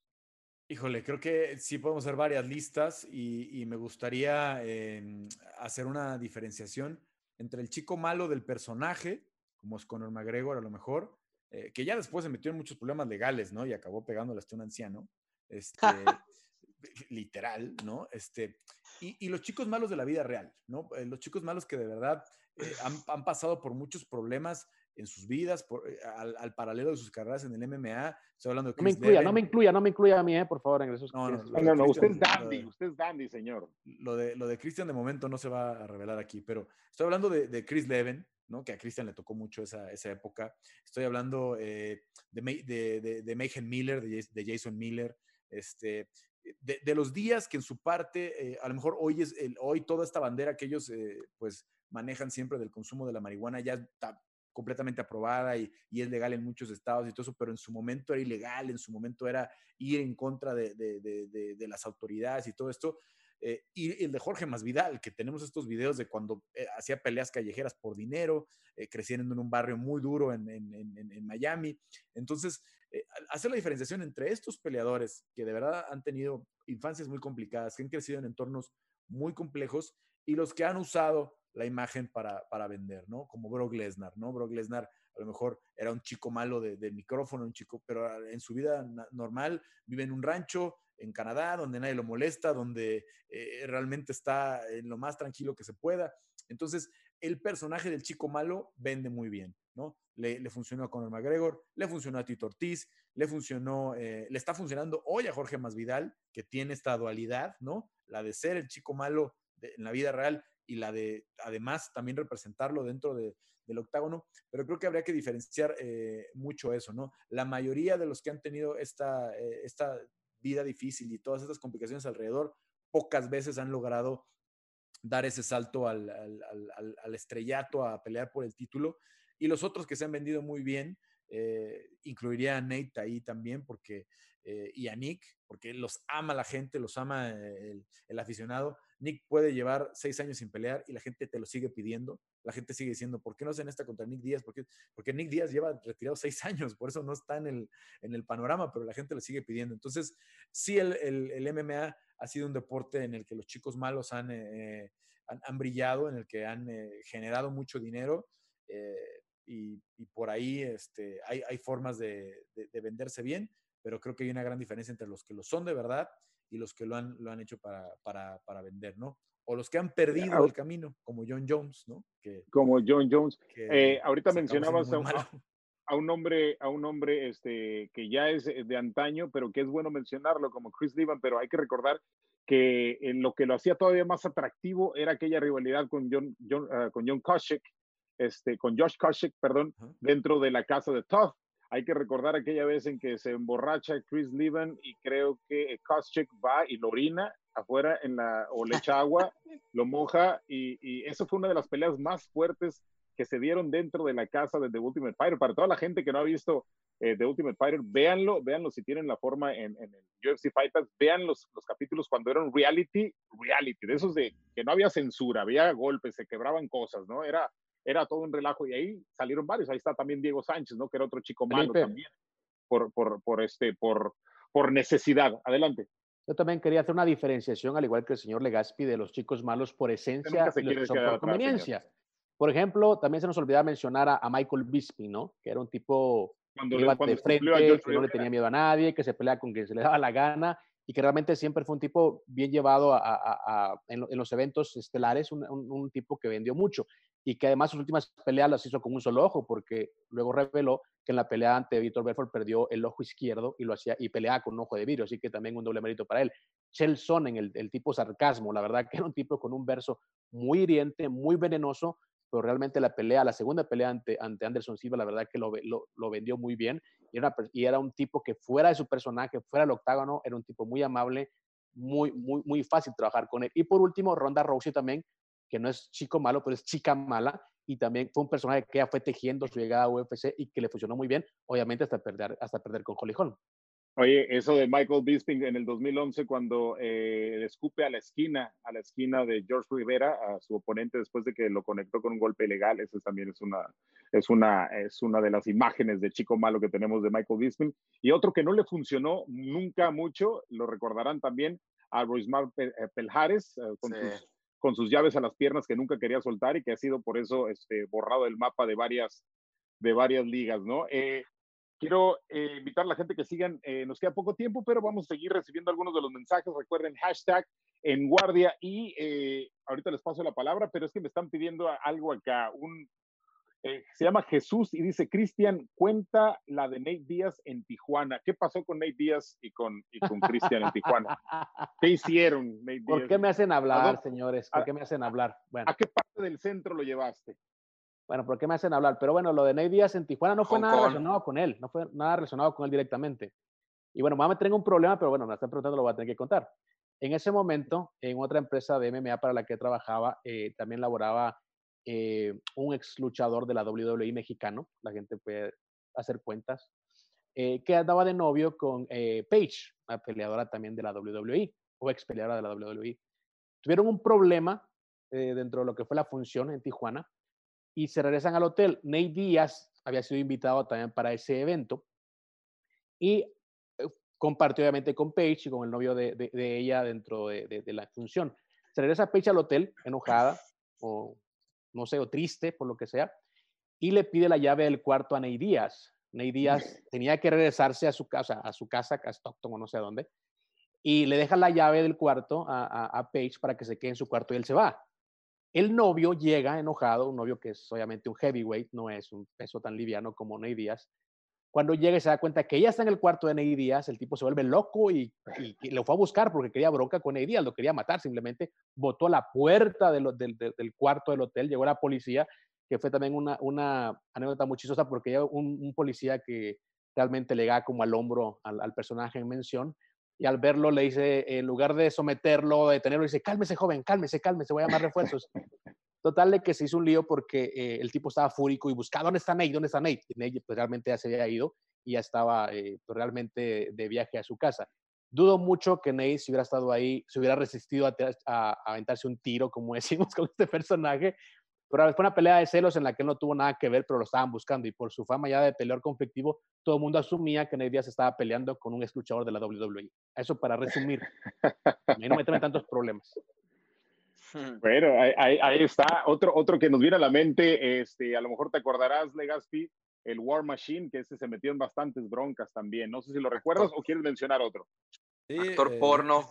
Híjole, creo que sí podemos hacer varias listas y, y me gustaría eh, hacer una diferenciación entre el chico malo del personaje, como es Conor McGregor a lo mejor, eh, que ya después se metió en muchos problemas legales, ¿no? Y acabó pegándole hasta un anciano, este, literal, ¿no? Este, y, y, los chicos malos de la vida real, ¿no? Eh, los chicos malos que de verdad eh, han, han, pasado por muchos problemas en sus vidas, por, eh, al, al, paralelo de sus carreras en el MMA. Estoy hablando de Chris no me incluya, Devin. no me incluya, no me incluya a mí, eh, por favor, en esos. No, no, no, no, no usted es dandy, de, usted es dandy, señor. Lo de, lo de Christian de momento no se va a revelar aquí, pero estoy hablando de, de Chris Leven, ¿no? que a Christian le tocó mucho esa, esa época. Estoy hablando eh, de, de, de, de Mayhem Miller, de, Jason Miller, este, de, de, los días que en su parte, eh, a lo mejor hoy, es el, hoy toda esta bandera que ellos eh, pues manejan siempre del consumo de la marihuana ya está completamente aprobada y, y, es legal en muchos estados y todo eso, pero en su momento era ilegal, en su momento era ir en contra de, de, de, de las autoridades y todo esto. Eh, y el de Jorge Masvidal, que tenemos estos videos de cuando eh, hacía peleas callejeras por dinero, eh, creciendo en un barrio muy duro en, en, en, en Miami. Entonces, hacer la diferenciación entre estos peleadores que de verdad han tenido infancias muy complicadas, que han crecido en entornos muy complejos y los que han usado la imagen para, para vender, ¿no? Como Brock Lesnar, ¿no? Brock Lesnar a lo mejor era un chico malo de, de, micrófono, un chico, pero en su vida normal vive en un rancho en Canadá, donde nadie lo molesta, donde eh, realmente está en lo más tranquilo que se pueda. Entonces, el personaje del chico malo vende muy bien, ¿no? Le, le funcionó a Conor McGregor, le funcionó a Tito Ortiz, le funcionó, eh, le está funcionando hoy a Jorge Masvidal, que tiene esta dualidad, ¿no? La de ser el chico malo en la vida real y la de, además, también representarlo dentro de, del octágono, pero creo que habría que diferenciar eh, mucho eso, ¿no? La mayoría de los que han tenido esta, eh, esta vida difícil y todas estas complicaciones alrededor, pocas veces han logrado dar ese salto al, al, estrellato, a pelear por el título. Y los otros que se han vendido muy bien, eh, incluiría a Nate ahí también, porque, y a Nick, porque los ama la gente, los ama el, aficionado. Nick puede llevar seis años sin pelear y la gente te lo sigue pidiendo. La gente sigue diciendo, ¿por qué no hacen esta contra Nick Díaz? Porque, Nick Díaz lleva retirado seis años, por eso no está en el, en el panorama, pero la gente lo sigue pidiendo. Entonces, sí, el, el, el MMA ha sido un deporte en el que los chicos malos han, eh, han, brillado, en el que han eh, generado mucho dinero. Eh, y, por ahí este, hay, hay formas de, de, venderse bien, pero creo que hay una gran diferencia entre los que lo son de verdad y los que lo han, lo han hecho para, para, para vender, ¿no? O los que han perdido el camino, como John Jones, ¿no? Que, como John Jones. Eh, ahorita mencionabas a, a, un hombre, a un hombre este, que ya es de antaño, pero que es bueno mencionarlo, como Chris Levan, pero hay que recordar que en lo que lo hacía todavía más atractivo era aquella rivalidad con John, John, uh, con John Koscheck, este, con Josh Koscheck, perdón, dentro de la casa de Tough. Hay que recordar aquella vez en que se emborracha Chris Levan y creo que Koscheck va y lo orina afuera en la, o le echa agua, lo moja y, y eso fue una de las peleas más fuertes que se dieron dentro de la casa de The Ultimate Fighter. Para toda la gente que no ha visto eh, The Ultimate Fighter, véanlo, véanlo si tienen la forma en, en el UFC Fight vean los, los, capítulos cuando eran reality, reality, de esos de que no había censura, había golpes, se quebraban cosas, ¿no? Era, era todo un relajo y ahí salieron varios. Ahí está también Diego Sánchez, ¿no? Que era otro chico malo también, por, por, por, este, por, por necesidad. Adelante. Yo también quería hacer una diferenciación, al igual que el señor Legaspi, de los chicos malos por esencia y los por conveniencia. Por ejemplo, también se nos olvidaba mencionar a, Michael Bisping, ¿no? Que era un tipo que iba de frente, que no le tenía miedo a nadie, que se pelea con quien se le daba la gana y que realmente siempre fue un tipo bien llevado en, los eventos estelares, un, tipo que vendió mucho y que además sus últimas peleas las hizo con un solo ojo, porque luego reveló que en la pelea ante Víctor Belfort perdió el ojo izquierdo y lo hacía y peleaba con un ojo de vidrio, así que también un doble mérito para él. Chelson en el, tipo sarcasmo, la verdad que era un tipo con un verso muy hiriente, muy venenoso, pero realmente la pelea, la segunda pelea ante, Anderson Silva, la verdad que lo, vendió muy bien y era, un tipo que fuera de su personaje, fuera del octágono, era un tipo muy amable, muy, muy, muy fácil trabajar con él. Y por último, Ronda Rousey también, que no es chico malo, pero es chica mala, y también fue un personaje que ya fue tejiendo su llegada a UFC y que le funcionó muy bien, obviamente hasta perder, hasta perder con Holly. Oye, eso de Michael Bisping en el 2011 cuando eh, escupe a la esquina, a la esquina de George Rivera, a su oponente después de que lo conectó con un golpe ilegal, eso también es una, es una, es una de las imágenes de chico malo que tenemos de Michael Bisping. Y otro que no le funcionó nunca mucho, lo recordarán también a Roismar eh, Peljares, eh, con, sus, con sus llaves a las piernas que nunca quería soltar y que ha sido por eso este, borrado del mapa de varias, de varias ligas, ¿no? Eh, Quiero eh, invitar a la gente que sigan, eh, nos queda poco tiempo, pero vamos a seguir recibiendo algunos de los mensajes. Recuerden hashtag en guardia y eh, ahorita les paso la palabra, pero es que me están pidiendo algo acá. Un, se llama Jesús y dice, Cristian, cuenta la de Nate Díaz en Tijuana. ¿Qué pasó con Nate Díaz y con, y con Cristian en Tijuana? ¿Qué hicieron, Nate Díaz? ¿Por qué me hacen hablar, señores? ¿Por qué me hacen hablar? Bueno. ¿A qué parte del centro lo llevaste? Bueno, ¿por qué me hacen hablar? Pero bueno, lo de Ney Díaz en Tijuana no fue nada relacionado con él, no fue nada relacionado con él directamente. Y bueno, me tener un problema, pero bueno, me están preguntando, lo voy a tener que contar. En ese momento, en otra empresa de MMA para la que trabajaba, eh, también laboraba eh, un ex luchador de la WWE mexicano, la gente puede hacer cuentas, eh, que andaba de novio con Paige, una peleadora también de la WWE, o ex peleadora de la WWE. Tuvieron un problema dentro de lo que fue la función en Tijuana, y se regresan al hotel. Nate Díaz había sido invitado también para ese evento y eh, compartió obviamente con Paige y con el novio de, de, ella dentro de, de, la función. Se regresa Paige al hotel enojada o no sé, o triste por lo que sea, y le pide la llave del cuarto a Ney Díaz. Ney Díaz tenía que regresarse a su casa, a su casa, a Stockton o no sé a dónde, y le deja la llave del cuarto a, a, a Paige para que se quede en su cuarto y él se va. El novio llega enojado, un novio que es obviamente un heavyweight, no es un peso tan liviano como Ney Díaz. Cuando llega y se da cuenta que ella está en el cuarto de Ney Díaz, el tipo se vuelve loco y, lo fue a buscar porque quería bronca con Ney Díaz, lo quería matar, simplemente botó a la puerta del, cuarto del hotel, llegó la policía, que fue también una, anécdota muy chistosa porque un, un policía que realmente le da como al hombro al, al personaje en mención, y al verlo le dice, en lugar de someterlo, de detenerlo, dice, cálmese joven, cálmese, cálmese, voy a llamar refuerzos. Total de que se hizo un lío porque eh, el tipo estaba fúrico y buscaba, ¿dónde está Nate? ¿Dónde está Nate? Y Nate pues, realmente ya se había ido y ya estaba eh, pues, realmente de viaje a su casa. Dudo mucho que Nate, si hubiera estado ahí, se hubiera resistido a, a, a aventarse un tiro, como decimos con este personaje, pero fue una pelea de celos en la que él no tuvo nada que ver, pero lo estaban buscando. Y por su fama ya de pelear conflictivo, todo el mundo asumía que Nate Diaz estaba peleando con un ex luchador de la WWE. Eso para resumir. y no meterme tantos problemas. Bueno, ahí, ahí, está. Otro, otro que nos viene a la mente, este, a lo mejor te acordarás, Legaspi, el War Machine, que ese se metió en bastantes broncas también. No sé si lo recuerdas o quieres mencionar otro. Actor eh, porno.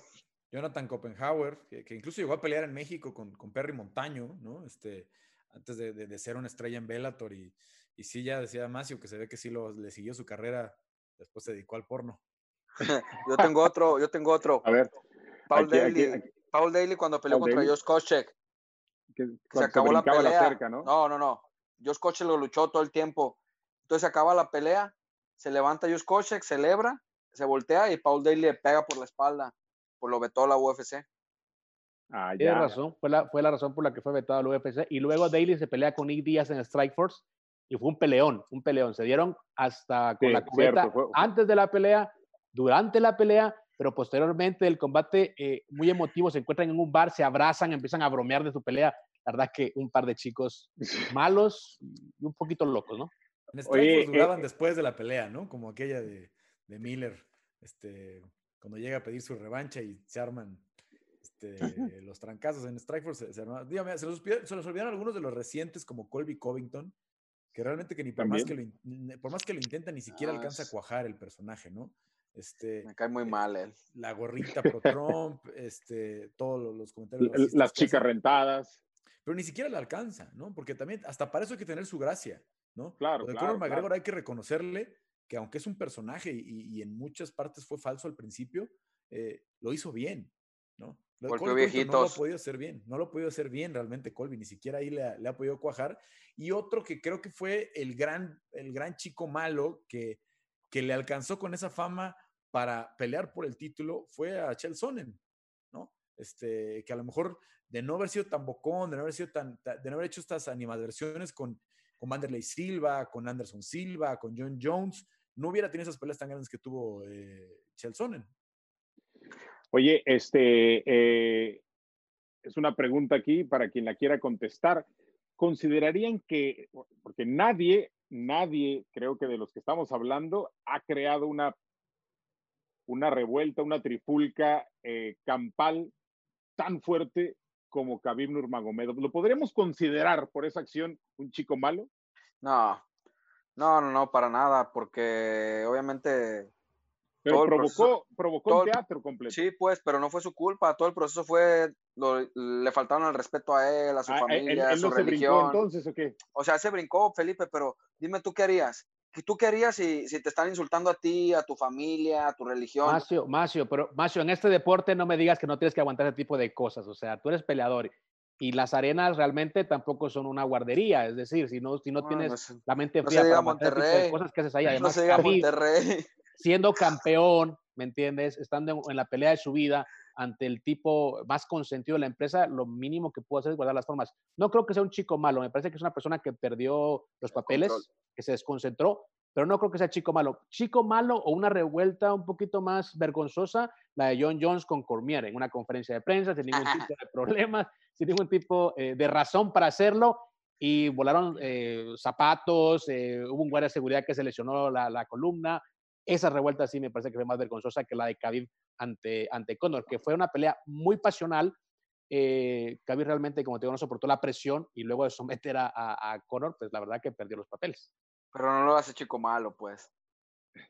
Jonathan Copenhauer, que, incluso llegó a pelear en México con, con Perry Montaño, ¿no? Este, antes de, de, ser una estrella en Bellator y, y sí ya decía Macio que se ve que sí lo, le siguió su carrera, después se dedicó al porno. yo tengo otro, yo tengo otro. A ver. Paul Daly, Paul Daly cuando peleó contra Josh Koscheck. Que, se acabó la pelea. ¿no? ¿no? no, no, Josh Koscheck lo luchó todo el tiempo. Entonces se acaba la pelea, se levanta Josh Koscheck, celebra, se voltea y Paul Daly le pega por la espalda pues lo vetó la UFC. Ah, ya. razón, fue la, fue la razón por la que fue vetado la UFC. Y luego Daly se pelea con Nick Díaz en Strikeforce y fue un peleón, un peleón. Se dieron hasta con la cubeta antes de la pelea, durante la pelea, pero posteriormente el combate eh, muy emotivo, se encuentran en un bar, se abrazan, empiezan a bromear de su pelea. La verdad que un par de chicos malos y un poquito locos, ¿no? En Strikeforce duraban eh, después de la pelea, ¿no? Como aquella de, de Miller, este, cuando llega a pedir su revancha y se arman este, los trancazos en Strikeforce, se, se, dígame, se, los, se, los, olvidaron algunos de los recientes como Colby Covington, que realmente que ni por más que, lo, por más que lo intenta ni siquiera ah, alcanza a cuajar el personaje, ¿no? Este, Me cae muy mal él. La gorrita pro Trump, este, todos los comentarios. Las chicas rentadas. Pero ni siquiera le alcanza, ¿no? Porque también, hasta para eso hay que tener su gracia, ¿no? Claro. De claro, McGregor hay que reconocerle que aunque es un personaje y, en muchas partes fue falso al principio, eh, lo hizo bien, ¿no? Porque no lo ha podido hacer bien, no lo ha podido hacer bien realmente Colby, ni siquiera ahí le ha, podido cuajar. Y otro que creo que fue el gran, el gran chico malo que, que le alcanzó con esa fama para pelear por el título fue a Chel Sonnen, ¿no? Este, que a lo mejor de no haber sido tan bocón, de no haber sido tan, de no haber hecho estas animadversiones con, con Vanderlei Silva, con Anderson Silva, con John Jones, no hubiera tenido esas peleas tan grandes que tuvo eh, Chelsonen. Oye, este eh, es una pregunta aquí para quien la quiera contestar. ¿Considerarían que, porque nadie, nadie, creo que de los que estamos hablando, ha creado una, una revuelta, una trifulca eh, campal tan fuerte como Khabib Nurmagomedov? ¿Lo podríamos considerar por esa acción un chico malo? No, no, no, no, para nada, porque obviamente... Pero provocó, provocó un teatro completo. Sí, pues, pero no fue su culpa. Todo el proceso fue, le faltaron el respeto a él, a su ah, familia, a su religión. entonces o qué? O sea, se brincó, Felipe, pero dime tú qué harías. ¿Tú qué harías si, si te están insultando a ti, a tu familia, a tu religión? Macio, Macio, pero Macio, en este deporte no me digas que no tienes que aguantar ese tipo de cosas. O sea, tú eres peleador y las arenas realmente tampoco son una guardería, es decir, si no, si no, tienes la mente fría para Monterrey, cosas que haces ahí, además, no Monterrey. siendo campeón, ¿me entiendes? Estando en, la pelea de su vida ante el tipo más consentido de la empresa, lo mínimo que puedo hacer es guardar las formas. No creo que sea un chico malo, me parece que es una persona que perdió los papeles, que se desconcentró, pero no creo que sea chico malo. Chico malo o una revuelta un poquito más vergonzosa, la de John Jones con Cormier en una conferencia de prensa, sin ningún tipo de problemas, sin ningún tipo eh, de razón para hacerlo. Y volaron eh, zapatos, eh, hubo un guardia de seguridad que se lesionó la, la, columna. Esa revuelta sí me parece que fue más vergonzosa que la de Khabib ante, ante Conor, que fue una pelea muy pasional. Eh, Khabib realmente, como te digo, no soportó la presión y luego de someter a, a, a Conor, pues la verdad que perdió los papeles. Pero no lo hace chico malo, pues.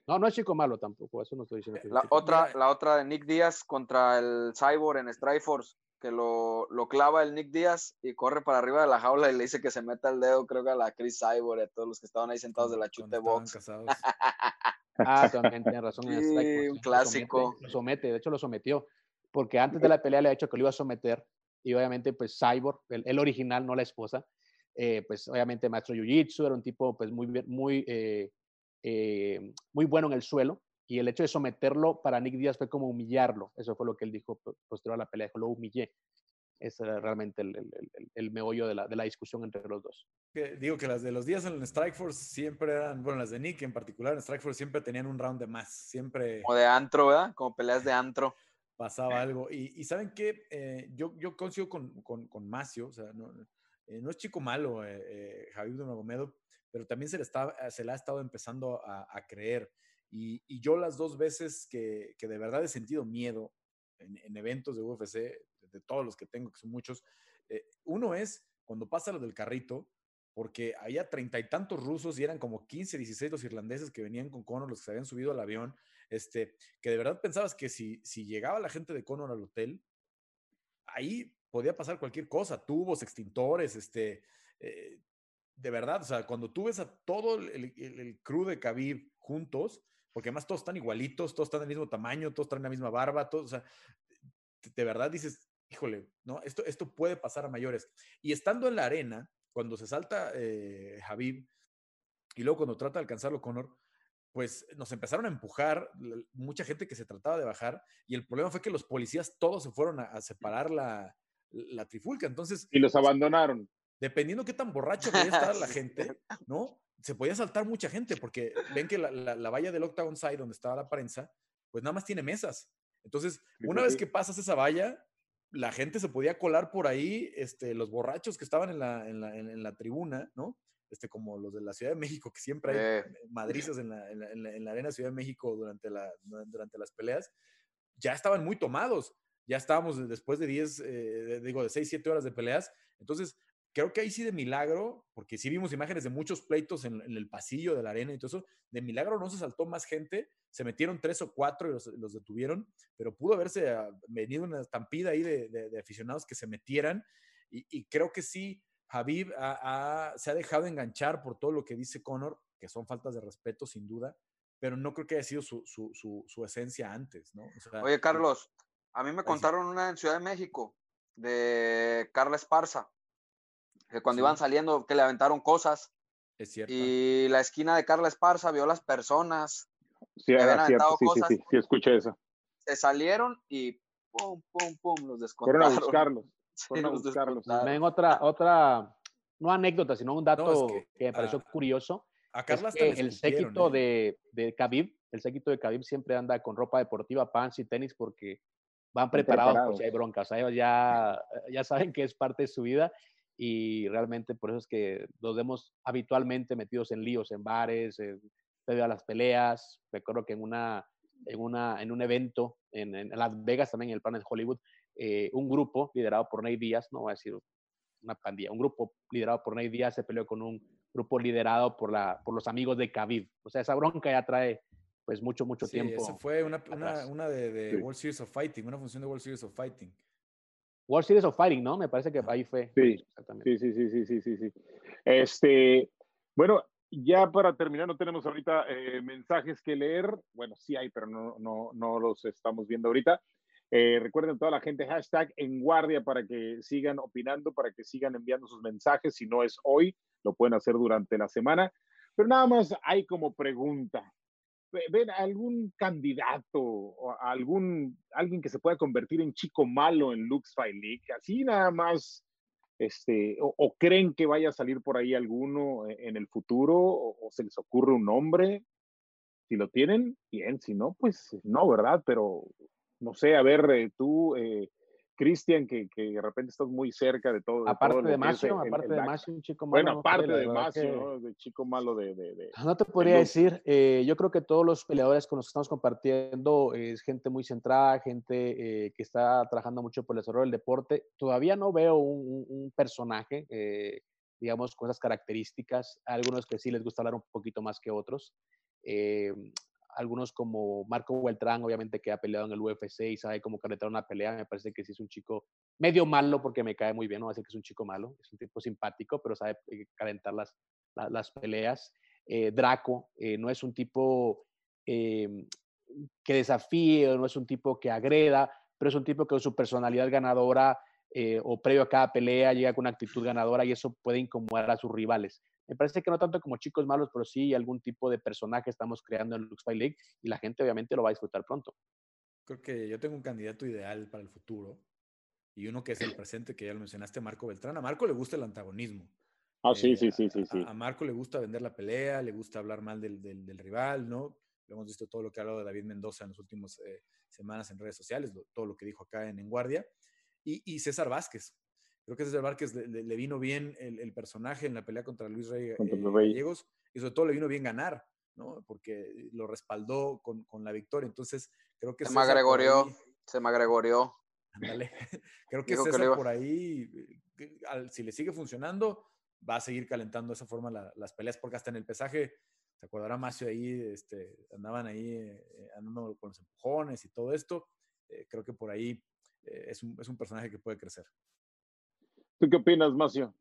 No, no es chico malo tampoco, eso no estoy diciendo. la, otra, la otra de Nick Díaz contra el Cyborg en Strikeforce, que lo, lo, clava el Nick Díaz y corre para arriba de la jaula y le dice que se meta el dedo, creo que a la Chris Cyborg, a todos los que estaban ahí sentados de la chute box. ah, también tiene razón. Sí, un clásico. Lo somete, de hecho lo sometió, porque antes de la pelea le ha dicho que lo iba a someter y obviamente pues Cyborg, el, el original, no la esposa, eh, pues obviamente maestro Jiu-Jitsu, era un tipo pues muy, muy, eh, eh, muy bueno en el suelo y el hecho de someterlo para Nick Díaz fue como humillarlo, eso fue lo que él dijo posterior a la pelea, lo humillé. Ese era realmente el, el, el, meollo de la, de la, discusión entre los dos. digo que las de los días en el Strikeforce siempre eran, bueno, las de Nick en particular en Strikeforce siempre tenían un round de más, siempre... Como de antro, ¿verdad? Como peleas de antro. Pasaba algo. Y, y ¿saben qué? yo, yo coincido con, con, con Macio, o sea, no, eh, no es chico malo, eh, eh, Javier Nurmagomedov, pero también se le, está, se le ha estado empezando a, creer. Y, yo las dos veces que, que, de verdad he sentido miedo en, eventos de UFC, de todos los que tengo, que son muchos. Eh, uno es cuando pasa lo del carrito, porque había treinta y tantos rusos y eran como 15, 16 los irlandeses que venían con Conor, los que se habían subido al avión, este, que de verdad pensabas que si, si llegaba la gente de Conor al hotel, ahí podía pasar cualquier cosa, tubos, extintores, este, eh, de verdad, o sea, cuando tú ves a todo el, el, crew de Khabib juntos, porque además todos están igualitos, todos están del mismo tamaño, todos traen la misma barba, todos, o sea, de verdad dices, híjole, ¿no? Esto, esto puede pasar a mayores. Y estando en la arena, cuando se salta eh, y luego cuando trata de alcanzarlo Conor, pues nos empezaron a empujar, mucha gente que se trataba de bajar, y el problema fue que los policías todos se fueron a, separar la, la, trifulca. Entonces. Y los abandonaron. Dependiendo qué tan borracho podía estar la gente, ¿no? Se podía saltar mucha gente, porque ven que la, la, valla del Octagon Side, donde estaba la prensa, pues nada más tiene mesas. Entonces, una vez que pasas esa valla, la gente se podía colar por ahí, este, los borrachos que estaban en la, en la, en la tribuna, ¿no? Este, como los de la Ciudad de México, que siempre hay eh. madrizas en la, en, la, Arena Ciudad de México durante, la, durante las peleas, ya estaban muy tomados. Ya estábamos después de 10, eh, digo, de 6, 7 horas de peleas. Entonces, creo que ahí sí de milagro, porque sí vimos imágenes de muchos pleitos en, el pasillo de la arena y todo eso, de milagro no se saltó más gente, se metieron tres o cuatro y los, detuvieron, pero pudo haberse ah, venido una estampida ahí de, aficionados que se metieran y, creo que sí, Habib se ha dejado enganchar por todo lo que dice Conor, que son faltas de respeto sin duda, pero no creo que haya sido su, su, esencia antes, ¿no? Oye, Carlos, a mí me contaron una en Ciudad de México de Carla Esparza que cuando iban saliendo, que le aventaron cosas. Es cierto. Y la esquina de Carla Esparza vio las personas. Sí, era cierto, sí, sí, sí, sí, escuché eso. Se salieron y pum, pum, pum, los descontaron. Fueron a buscarlos. Fueron a buscarlos. Ven otra, otra, no anécdota, sino un dato que, me pareció curioso. A Carla es que el séquito ¿eh? de, de Khabib, el séquito de Khabib siempre anda con ropa deportiva, pants y tenis porque van preparados, por si hay broncas. ellos ya, ya saben que es parte de su vida y realmente por eso es que nos vemos habitualmente metidos en líos, en bares, en, a las peleas. Recuerdo que en, una, en, una, en un evento en, Las Vegas, también en el Planet Hollywood, eh, un grupo liderado por Ney Díaz, no voy a decir una pandilla, un grupo liderado por Ney Díaz se peleó con un grupo liderado por, la, por los amigos de Khabib. O sea, esa bronca ya trae pues mucho, mucho sí, tiempo. Esa fue una, una, una de, de World Series of Fighting, una función de World Series of Fighting. World Series of Fighting, ¿no? Me parece que ahí fue. Sí, exactamente. Sí, sí, sí, sí, sí, sí. Este, bueno, ya para terminar, no tenemos ahorita eh, mensajes que leer. Bueno, sí hay, pero no, no, no los estamos viendo ahorita. Eh, recuerden toda la gente, hashtag en guardia para que sigan opinando, para que sigan enviando sus mensajes. Si no es hoy, lo pueden hacer durante la semana. Pero nada más hay como pregunta ver algún candidato o algún alguien que se pueda convertir en chico malo en Lux Fight League, así nada más, este, o, creen que vaya a salir por ahí alguno e, en el futuro, o, se les ocurre un nombre, si lo tienen, bien, si no, pues no, ¿verdad? Pero no sé, a ver, eh, tú, eh, Cristian, que, que, de repente estás muy cerca de todo. Aparte de, Macio, aparte de Macio, un chico malo. Bueno, aparte de Macio, ¿no? De chico malo de... de, no te podría decir, eh, yo creo que todos los peleadores con los que estamos compartiendo es gente muy centrada, gente eh, que está trabajando mucho por el desarrollo del deporte. Todavía no veo un, un personaje, eh, digamos, con esas características. algunos que sí les gusta hablar un poquito más que otros algunos como Marco Beltrán, obviamente que ha peleado en el UFC y sabe cómo calentar una pelea, me parece que sí es un chico medio malo porque me cae muy bien, no va a decir que es un chico malo, es un tipo simpático, pero sabe eh, calentar las, las, peleas. Eh, Draco eh, no es un tipo em, que desafíe, no es un tipo que agreda, pero es un tipo que con su personalidad ganadora o previo a cada pelea llega con una actitud ganadora y eso puede incomodar a sus rivales. Me parece que no tanto como chicos malos, pero sí algún tipo de personaje estamos creando en Lux Fight League y la gente obviamente lo va a disfrutar pronto. Creo que yo tengo un candidato ideal para el futuro y uno que es el presente, que ya lo mencionaste, Marco Beltrán. A Marco le gusta el antagonismo. Ah, sí, eh, sí, sí, sí, sí. A, Marco le gusta vender la pelea, le gusta hablar mal del, del, rival, ¿no? Hemos visto todo lo que ha hablado de David Mendoza en las últimas eh, semanas en redes sociales, todo lo que dijo acá en En Guardia. Y, y César Vázquez, Creo que César Vázquez le, le, vino bien el, el, personaje en la pelea contra Luis Rey, eh, Gallegos y sobre todo le vino bien ganar, ¿no? Porque lo respaldó con, con la victoria. Entonces, creo que... Se me agregorió, se me agregorió. Ándale. Creo que César por ahí, eh, si le sigue funcionando, va a seguir calentando de esa forma las peleas, porque hasta en el pesaje, se acordará Macio ahí, este, andaban ahí eh, andando con los empujones y todo esto. Eh, creo que por ahí es, un, es un personaje que puede crecer. ¿Tú qué opinas, Macio?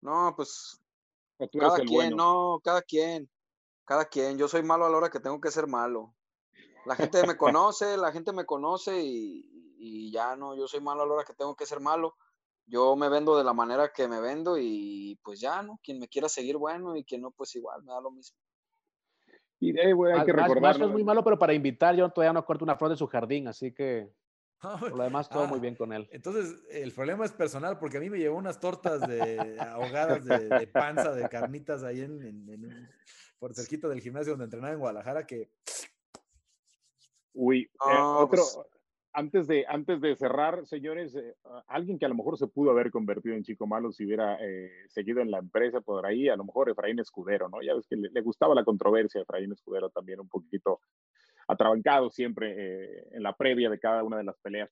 No, pues cada quien, no, cada quien, cada quien. Yo soy malo a la hora que tengo que ser malo. La gente me conoce, la gente me conoce y, ya no, yo soy malo a la hora que tengo que ser malo. Yo me vendo de la manera que me vendo y pues ya, ¿no? Quien me quiera seguir, bueno, y quien no, pues igual, me da lo mismo. Y eh, güey, hay que recordar. es muy malo, pero para invitar, yo todavía no corto una flor de su jardín, así que por lo demás, todo muy ah, bien con él. Entonces, el problema es personal, porque a mí me llevó unas tortas de ahogadas de, panza, de carnitas ahí en, por cerquita del gimnasio donde entrenaba en Guadalajara, que Uy, eh, otro, pues antes, de, antes de cerrar, señores, eh, alguien que a lo mejor se pudo haber convertido en chico malo si hubiera eh, seguido en la empresa por ahí, a lo mejor Efraín Escudero, ¿no? Ya ves que le, gustaba la controversia a Efraín Escudero también un poquito atrabancado siempre en la previa de cada una de las peleas.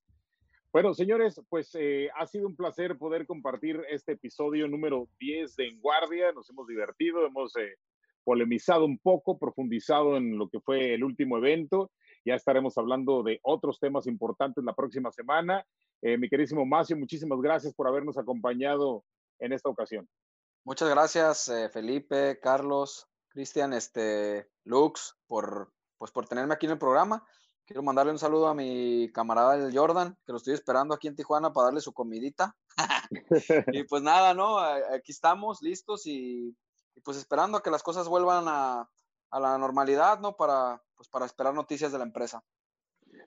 Bueno, señores, pues ha sido un placer poder compartir este episodio número 10 de En Guardia. Nos hemos divertido, hemos polemizado un poco, profundizado en lo que fue el último evento ya estaremos hablando de otros temas importantes la próxima semana. Eh, mi querísimo Macio, muchísimas gracias por habernos acompañado en esta ocasión. Muchas gracias, eh, Felipe, Carlos, Cristian, este, Lux, por, pues, por tenerme aquí en el programa. Quiero mandarle un saludo a mi camarada el Jordan, que lo estoy esperando aquí en Tijuana para darle su comidita. y pues nada, ¿no? Aquí estamos listos y, pues esperando a que las cosas vuelvan a, a la normalidad, ¿no? Para, pues para esperar noticias de la empresa.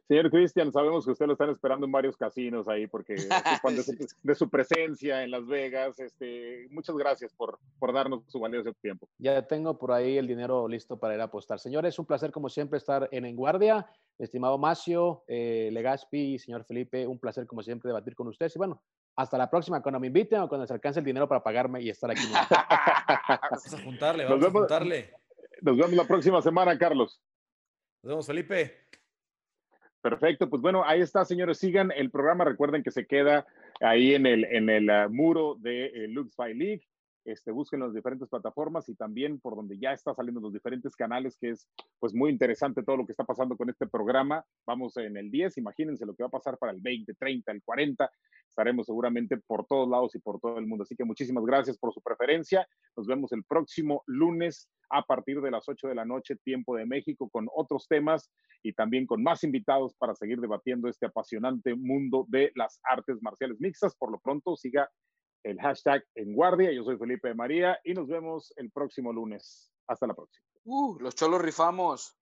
Señor Cristian, sabemos que usted lo están esperando en varios casinos ahí, porque cuando de, su, presencia en Las Vegas, este, muchas gracias por, por darnos su valioso tiempo. Ya tengo por ahí el dinero listo para ir a apostar. Señores, un placer como siempre estar en En Guardia. Estimado Macio, eh, Legaspi, señor Felipe, un placer como siempre debatir con ustedes. Y bueno, hasta la próxima, cuando me inviten o cuando se alcance el dinero para pagarme y estar aquí. vamos a juntarle, vamos a juntarle. Nos vemos la próxima semana, Carlos. Nos vemos, Felipe. Perfecto, pues bueno, ahí está, señores. Sigan el programa. Recuerden que se queda ahí en el, en el ah, muro de eh, Lux by League este, busquen las diferentes plataformas y también por donde ya está saliendo los diferentes canales, que es pues muy interesante todo lo que está pasando con este programa. Vamos en el 10, imagínense lo que va a pasar para el 20, 30, el 40. Estaremos seguramente por todos lados y por todo el mundo. Así que muchísimas gracias por su preferencia. Nos vemos el próximo lunes a partir de las 8 de la noche, tiempo de México, con otros temas y también con más invitados para seguir debatiendo este apasionante mundo de las artes marciales mixtas. Por lo pronto, siga el hashtag en guardia. Yo soy Felipe María y nos vemos el próximo lunes. Hasta la próxima. Uh, los cholos rifamos.